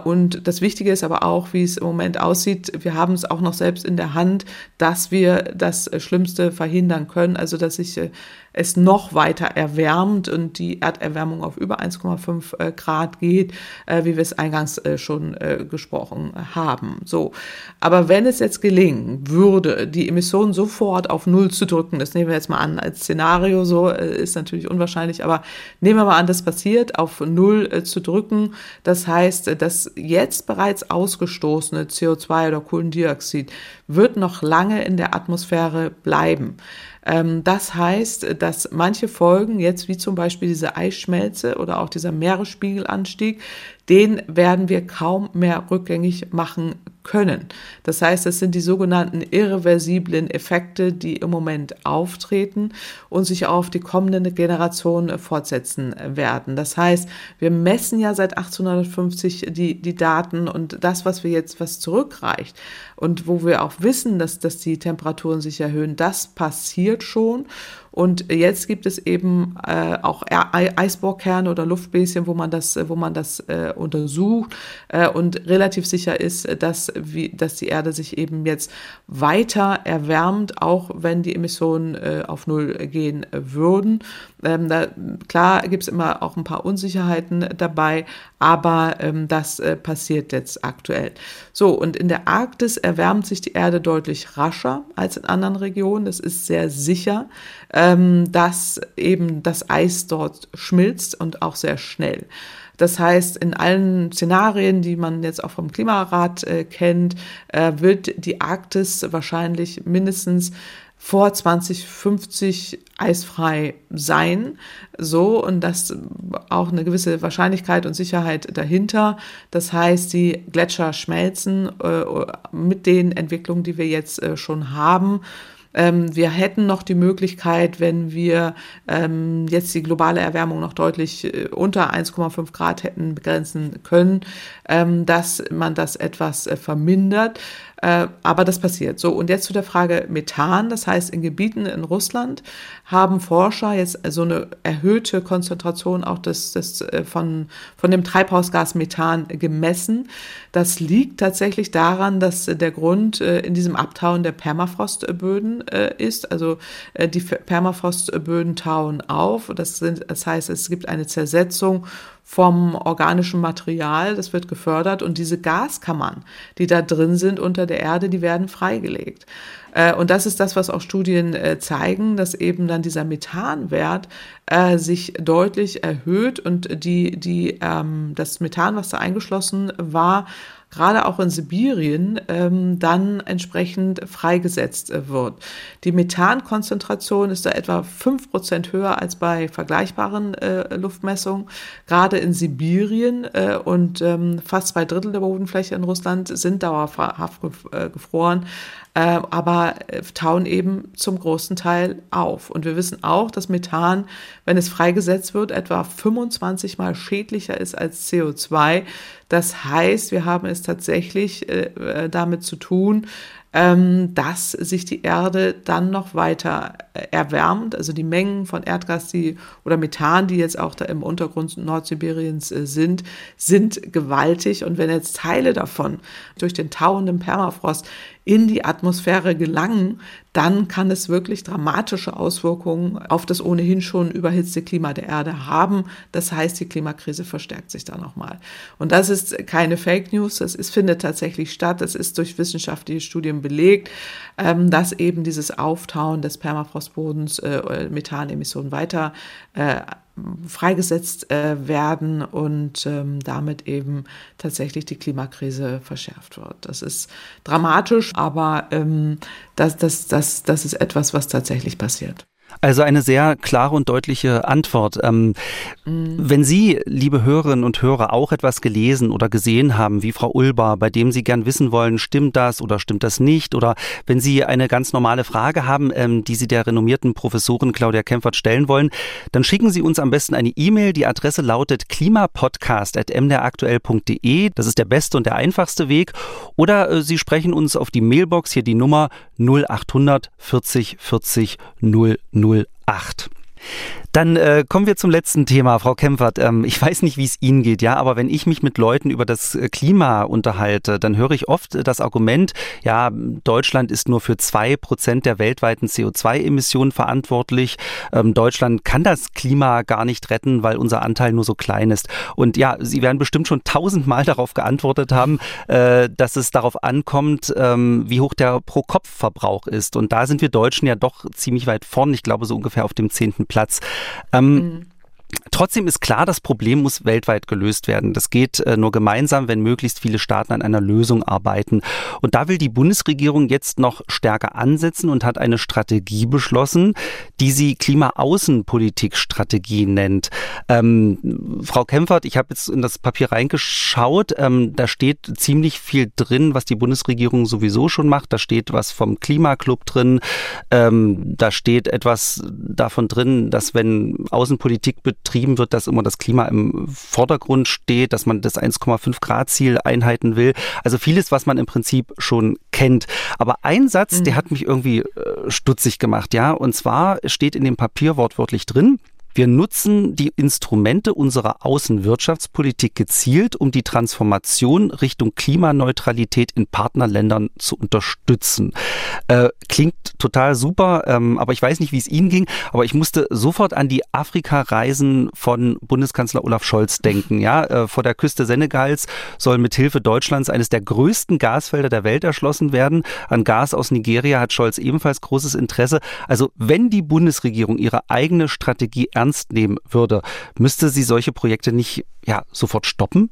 Und das Wichtige ist aber auch, wie es im Moment aussieht, wir haben es auch noch selbst in der Hand, dass wir das Schlimmste verhindern können, also dass sich äh, es noch weiter erwärmt und die Erderwärmung auf über 1,5 äh, Grad geht, äh, wie wir es eingangs äh, schon gesprochen haben. So. Aber wenn es jetzt gelingen würde, die Emissionen sofort auf Null zu drücken, das nehmen wir jetzt mal an als Szenario, so ist natürlich unwahrscheinlich, aber nehmen wir mal an, das passiert, auf Null zu drücken. Das heißt, das jetzt bereits ausgestoßene CO2 oder Kohlendioxid wird noch lange in der Atmosphäre bleiben. Ähm, das heißt, dass manche Folgen, jetzt wie zum Beispiel diese Eisschmelze oder auch dieser Meeresspiegelanstieg, den werden wir kaum mehr rückgängig machen können. Das heißt, es sind die sogenannten irreversiblen Effekte, die im Moment auftreten und sich auch auf die kommende Generation fortsetzen werden. Das heißt, wir messen ja seit 1850 die, die Daten und das, was wir jetzt, was zurückreicht und wo wir auch wissen, dass, dass die Temperaturen sich erhöhen, das passiert schon. Und jetzt gibt es eben äh, auch Eisbohrkerne oder Luftbläschen, wo man das, wo man das äh, untersucht äh, und relativ sicher ist, dass, wie, dass die Erde sich eben jetzt weiter erwärmt, auch wenn die Emissionen äh, auf Null gehen würden. Ähm, da, klar gibt es immer auch ein paar Unsicherheiten dabei, aber ähm, das äh, passiert jetzt aktuell. So, und in der Arktis erwärmt sich die Erde deutlich rascher als in anderen Regionen. Das ist sehr sicher, ähm, dass eben das Eis dort schmilzt und auch sehr schnell. Das heißt, in allen Szenarien, die man jetzt auch vom Klimarat äh, kennt, äh, wird die Arktis wahrscheinlich mindestens vor 2050 eisfrei sein. So, und das auch eine gewisse Wahrscheinlichkeit und Sicherheit dahinter. Das heißt, die Gletscher schmelzen äh, mit den Entwicklungen, die wir jetzt äh, schon haben. Ähm, wir hätten noch die Möglichkeit, wenn wir ähm, jetzt die globale Erwärmung noch deutlich äh, unter 1,5 Grad hätten begrenzen können, ähm, dass man das etwas äh, vermindert. Äh, aber das passiert. So, und jetzt zu der Frage Methan. Das heißt, in Gebieten in Russland haben Forscher jetzt so eine erhöhte Konzentration auch des, des, äh, von, von dem Treibhausgas Methan gemessen. Das liegt tatsächlich daran, dass der Grund äh, in diesem Abtauen der Permafrostböden ist. Also die Permafrostböden tauen auf. Das, sind, das heißt, es gibt eine Zersetzung vom organischen Material, das wird gefördert und diese Gaskammern, die da drin sind unter der Erde, die werden freigelegt. Äh, und das ist das, was auch Studien äh, zeigen, dass eben dann dieser Methanwert äh, sich deutlich erhöht und die, die, ähm, das Methan, was da eingeschlossen war, gerade auch in Sibirien, ähm, dann entsprechend freigesetzt äh, wird. Die Methankonzentration ist da etwa fünf Prozent höher als bei vergleichbaren äh, Luftmessungen. Gerade in Sibirien äh, und ähm, fast zwei Drittel der Bodenfläche in Russland sind dauerhaft äh, gefroren aber äh, tauen eben zum großen Teil auf. Und wir wissen auch, dass Methan, wenn es freigesetzt wird, etwa 25 mal schädlicher ist als CO2. Das heißt, wir haben es tatsächlich äh, äh damit zu tun, ähm, dass sich die Erde dann noch weiter äh, erwärmt. Also die Mengen von Erdgas die, oder Methan, die jetzt auch da im Untergrund Nordsibiriens äh, sind, sind gewaltig. Und wenn jetzt Teile davon durch den tauenden Permafrost in die Atmosphäre gelangen, dann kann es wirklich dramatische Auswirkungen auf das ohnehin schon überhitzte Klima der Erde haben. Das heißt, die Klimakrise verstärkt sich da nochmal. Und das ist keine Fake News, das ist, findet tatsächlich statt. Das ist durch wissenschaftliche Studien belegt, ähm, dass eben dieses Auftauen des Permafrostbodens äh, Methanemissionen weiter äh, freigesetzt äh, werden und ähm, damit eben tatsächlich die Klimakrise verschärft wird. Das ist dramatisch, aber ähm, das, das, das, das ist etwas, was tatsächlich passiert. Also eine sehr klare und deutliche Antwort. Ähm, mhm. Wenn Sie, liebe Hörerinnen und Hörer, auch etwas gelesen oder gesehen haben, wie Frau Ulber, bei dem Sie gern wissen wollen, stimmt das oder stimmt das nicht, oder wenn Sie eine ganz normale Frage haben, ähm, die Sie der renommierten Professorin Claudia Kempfert stellen wollen, dann schicken Sie uns am besten eine E-Mail. Die Adresse lautet klimapodcast.mderaktuell.de. Das ist der beste und der einfachste Weg. Oder äh, Sie sprechen uns auf die Mailbox, hier die Nummer 0800 40 40 00 08. Dann äh, kommen wir zum letzten Thema, Frau Kempfert. Ähm, ich weiß nicht, wie es Ihnen geht, ja, aber wenn ich mich mit Leuten über das äh, Klima unterhalte, dann höre ich oft äh, das Argument, ja, Deutschland ist nur für zwei Prozent der weltweiten CO2-Emissionen verantwortlich. Ähm, Deutschland kann das Klima gar nicht retten, weil unser Anteil nur so klein ist. Und ja, Sie werden bestimmt schon tausendmal darauf geantwortet haben, äh, dass es darauf ankommt, ähm, wie hoch der Pro-Kopf-Verbrauch ist. Und da sind wir Deutschen ja doch ziemlich weit vorn. Ich glaube, so ungefähr auf dem zehnten Platz. Ähm, mhm. Trotzdem ist klar, das Problem muss weltweit gelöst werden. Das geht äh, nur gemeinsam, wenn möglichst viele Staaten an einer Lösung arbeiten. Und da will die Bundesregierung jetzt noch stärker ansetzen und hat eine Strategie beschlossen, die sie Klimaaußenpolitik-Strategie nennt. Ähm, Frau Kempfert, ich habe jetzt in das Papier reingeschaut. Ähm, da steht ziemlich viel drin, was die Bundesregierung sowieso schon macht. Da steht was vom Klimaclub drin. Ähm, da steht etwas davon drin, dass wenn Außenpolitik betrieben beschrieben wird, dass immer das Klima im Vordergrund steht, dass man das 1,5 Grad Ziel einhalten will. Also vieles, was man im Prinzip schon kennt. Aber ein Satz, mhm. der hat mich irgendwie äh, stutzig gemacht, ja. Und zwar steht in dem Papier wortwörtlich drin, wir nutzen die Instrumente unserer Außenwirtschaftspolitik gezielt, um die Transformation Richtung Klimaneutralität in Partnerländern zu unterstützen. Äh, klingt total super, ähm, aber ich weiß nicht, wie es Ihnen ging, aber ich musste sofort an die Afrika-Reisen von Bundeskanzler Olaf Scholz denken. Ja, äh, vor der Küste Senegals soll mithilfe Deutschlands eines der größten Gasfelder der Welt erschlossen werden. An Gas aus Nigeria hat Scholz ebenfalls großes Interesse. Also wenn die Bundesregierung ihre eigene Strategie ernst nehmen würde, müsste sie solche Projekte nicht ja sofort stoppen?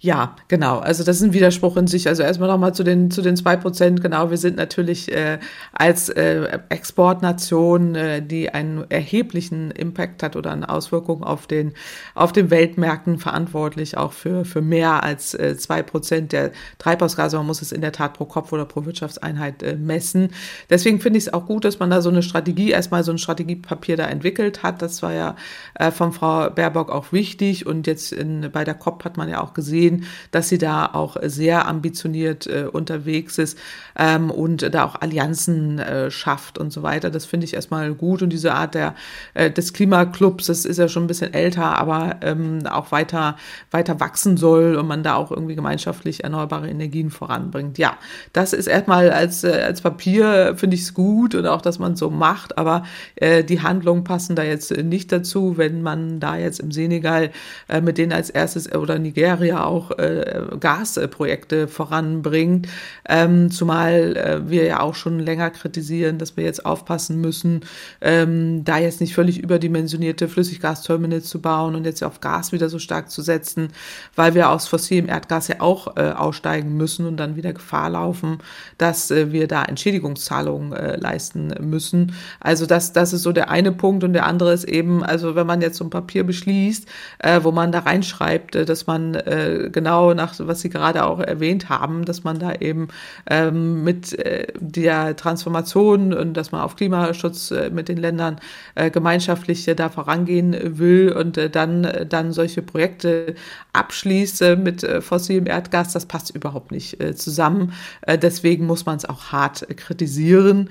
Ja, genau. Also das ist ein Widerspruch in sich. Also erstmal nochmal zu den zu den zwei Prozent. Genau, wir sind natürlich äh, als äh, Exportnation, äh, die einen erheblichen Impact hat oder eine Auswirkung auf den auf den Weltmärkten verantwortlich, auch für für mehr als äh, zwei Prozent der Treibhausgase. Man muss es in der Tat pro Kopf oder pro Wirtschaftseinheit äh, messen. Deswegen finde ich es auch gut, dass man da so eine Strategie erstmal so ein Strategiepapier da entwickelt hat. Das war ja äh, von Frau Baerbock auch wichtig und jetzt in, bei der COP hat man ja auch gesehen sehen, dass sie da auch sehr ambitioniert äh, unterwegs ist ähm, und da auch Allianzen äh, schafft und so weiter. Das finde ich erstmal gut und diese Art der, äh, des Klimaclubs, das ist ja schon ein bisschen älter, aber ähm, auch weiter, weiter wachsen soll und man da auch irgendwie gemeinschaftlich erneuerbare Energien voranbringt. Ja, das ist erstmal als, äh, als Papier finde ich es gut und auch, dass man so macht, aber äh, die Handlungen passen da jetzt nicht dazu, wenn man da jetzt im Senegal äh, mit denen als erstes oder Nigeria auch auch äh, Gasprojekte voranbringt. Ähm, zumal äh, wir ja auch schon länger kritisieren, dass wir jetzt aufpassen müssen, ähm, da jetzt nicht völlig überdimensionierte Flüssiggasterminals zu bauen und jetzt auf Gas wieder so stark zu setzen, weil wir aus fossilem Erdgas ja auch äh, aussteigen müssen und dann wieder Gefahr laufen, dass äh, wir da Entschädigungszahlungen äh, leisten müssen. Also das, das ist so der eine Punkt und der andere ist eben, also wenn man jetzt so ein Papier beschließt, äh, wo man da reinschreibt, äh, dass man äh, genau nach, was Sie gerade auch erwähnt haben, dass man da eben ähm, mit äh, der Transformation und dass man auf Klimaschutz äh, mit den Ländern äh, gemeinschaftlich da vorangehen will und dann, dann solche Projekte abschließt mit fossilem Erdgas, das passt überhaupt nicht zusammen. Deswegen muss man es auch hart kritisieren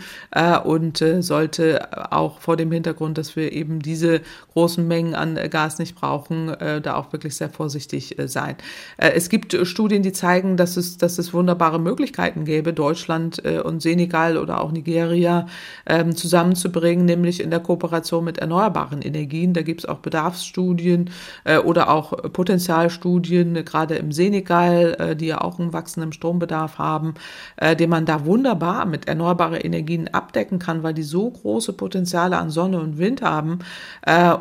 und sollte auch vor dem Hintergrund, dass wir eben diese großen Mengen an Gas nicht brauchen, da auch wirklich sehr vorsichtig sein. Es gibt Studien, die zeigen, dass es, dass es wunderbare Möglichkeiten gäbe, Deutschland äh, und Senegal oder auch Nigeria ähm, zusammenzubringen, nämlich in der Kooperation mit erneuerbaren Energien. Da gibt es auch Bedarfsstudien oder auch Potenzialstudien, gerade im Senegal, die ja auch einen wachsenden Strombedarf haben, den man da wunderbar mit erneuerbaren Energien abdecken kann, weil die so große Potenziale an Sonne und Wind haben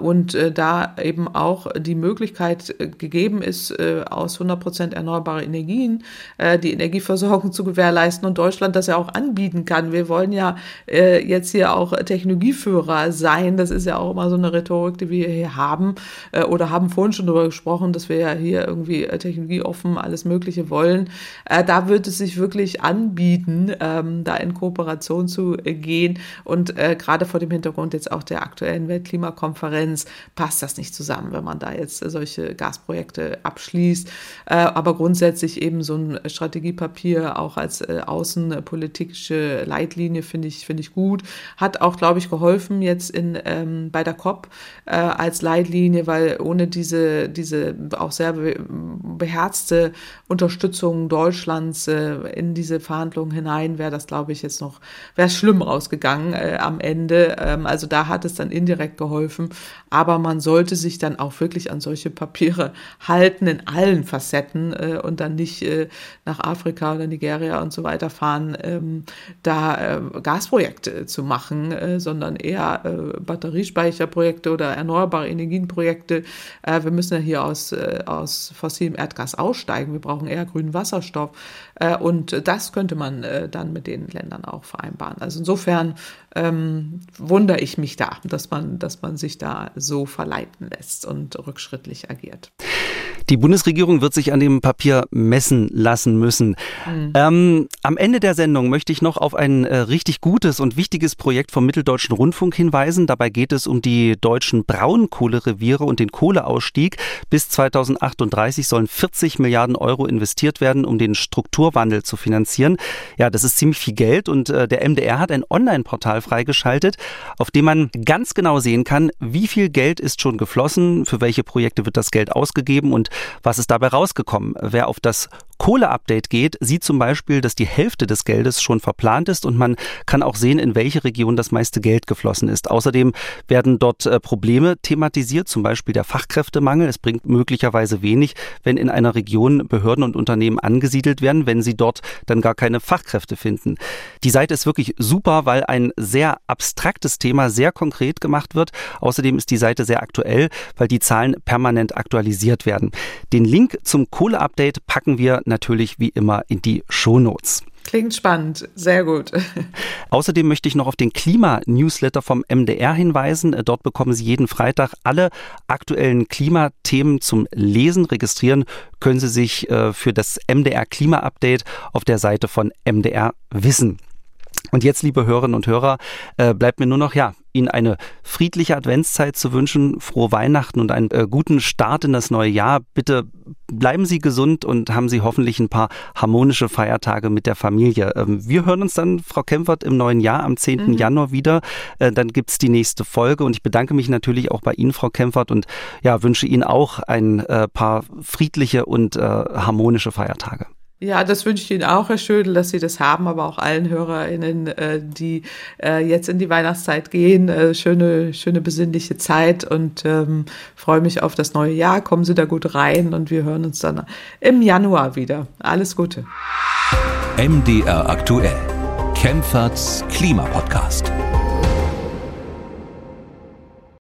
und da eben auch die Möglichkeit gegeben ist, aus 100 Prozent erneuerbare Energien äh, die Energieversorgung zu gewährleisten und Deutschland das ja auch anbieten kann. Wir wollen ja äh, jetzt hier auch Technologieführer sein. Das ist ja auch immer so eine Rhetorik, die wir hier haben äh, oder haben vorhin schon darüber gesprochen, dass wir ja hier irgendwie äh, technologieoffen alles Mögliche wollen. Äh, da wird es sich wirklich anbieten, ähm, da in Kooperation zu äh, gehen und äh, gerade vor dem Hintergrund jetzt auch der aktuellen Weltklimakonferenz passt das nicht zusammen, wenn man da jetzt äh, solche Gasprojekte abschließt. Äh, aber grundsätzlich eben so ein Strategiepapier auch als äh, außenpolitische Leitlinie finde ich, finde ich gut. Hat auch, glaube ich, geholfen jetzt in, ähm, bei der COP äh, als Leitlinie, weil ohne diese, diese auch sehr beherzte Unterstützung Deutschlands äh, in diese Verhandlungen hinein wäre das, glaube ich, jetzt noch, wäre schlimm rausgegangen äh, am Ende. Ähm, also da hat es dann indirekt geholfen. Aber man sollte sich dann auch wirklich an solche Papiere halten in allen Facetten äh, und dann nicht äh, nach Afrika oder Nigeria und so weiter fahren, ähm, da äh, Gasprojekte zu machen, äh, sondern eher äh, Batteriespeicherprojekte oder erneuerbare Energienprojekte. Äh, wir müssen ja hier aus, äh, aus fossilem Erdgas aussteigen. Wir brauchen eher grünen Wasserstoff. Äh, und das könnte man äh, dann mit den Ländern auch vereinbaren. Also insofern ähm, wundere ich mich da, dass man, dass man sich da so verleiten lässt und rückschrittlich agiert. Die Bundesregierung wird sich an dem Papier messen lassen müssen. Mhm. Ähm, am Ende der Sendung möchte ich noch auf ein äh, richtig gutes und wichtiges Projekt vom Mitteldeutschen Rundfunk hinweisen. Dabei geht es um die deutschen Braunkohlereviere und den Kohleausstieg. Bis 2038 sollen 40 Milliarden Euro investiert werden, um den Strukturwandel zu finanzieren. Ja, das ist ziemlich viel Geld und äh, der MDR hat ein Online-Portal freigeschaltet, auf dem man ganz genau sehen kann, wie viel Geld ist schon geflossen, für welche Projekte wird das Geld ausgegeben und was ist dabei rausgekommen? Wer auf das Kohle-Update geht, sieht zum Beispiel, dass die Hälfte des Geldes schon verplant ist und man kann auch sehen, in welche Region das meiste Geld geflossen ist. Außerdem werden dort äh, Probleme thematisiert, zum Beispiel der Fachkräftemangel. Es bringt möglicherweise wenig, wenn in einer Region Behörden und Unternehmen angesiedelt werden, wenn sie dort dann gar keine Fachkräfte finden. Die Seite ist wirklich super, weil ein sehr abstraktes Thema sehr konkret gemacht wird. Außerdem ist die Seite sehr aktuell, weil die Zahlen permanent aktualisiert werden. Den Link zum Kohle-Update packen wir natürlich wie immer in die Shownotes. Klingt spannend, sehr gut. Außerdem möchte ich noch auf den Klima-Newsletter vom MDR hinweisen. Dort bekommen Sie jeden Freitag alle aktuellen Klimathemen zum Lesen. Registrieren können Sie sich äh, für das MDR Klima-Update auf der Seite von MDR Wissen. Und jetzt, liebe Hörerinnen und Hörer, äh, bleibt mir nur noch, ja, Ihnen eine friedliche Adventszeit zu wünschen, frohe Weihnachten und einen äh, guten Start in das neue Jahr. Bitte bleiben Sie gesund und haben Sie hoffentlich ein paar harmonische Feiertage mit der Familie. Ähm, wir hören uns dann, Frau Kempfert, im neuen Jahr am 10. Mhm. Januar wieder. Äh, dann gibt's die nächste Folge und ich bedanke mich natürlich auch bei Ihnen, Frau Kempfert, und ja, wünsche Ihnen auch ein äh, paar friedliche und harmonische Feiertage. Ja, das wünsche ich Ihnen auch, Herr Schödel, dass Sie das haben, aber auch allen HörerInnen, äh, die äh, jetzt in die Weihnachtszeit gehen. Äh, schöne, schöne besinnliche Zeit und ähm, freue mich auf das neue Jahr. Kommen Sie da gut rein und wir hören uns dann im Januar wieder. Alles Gute. MDR aktuell. Kempferts Klimapodcast.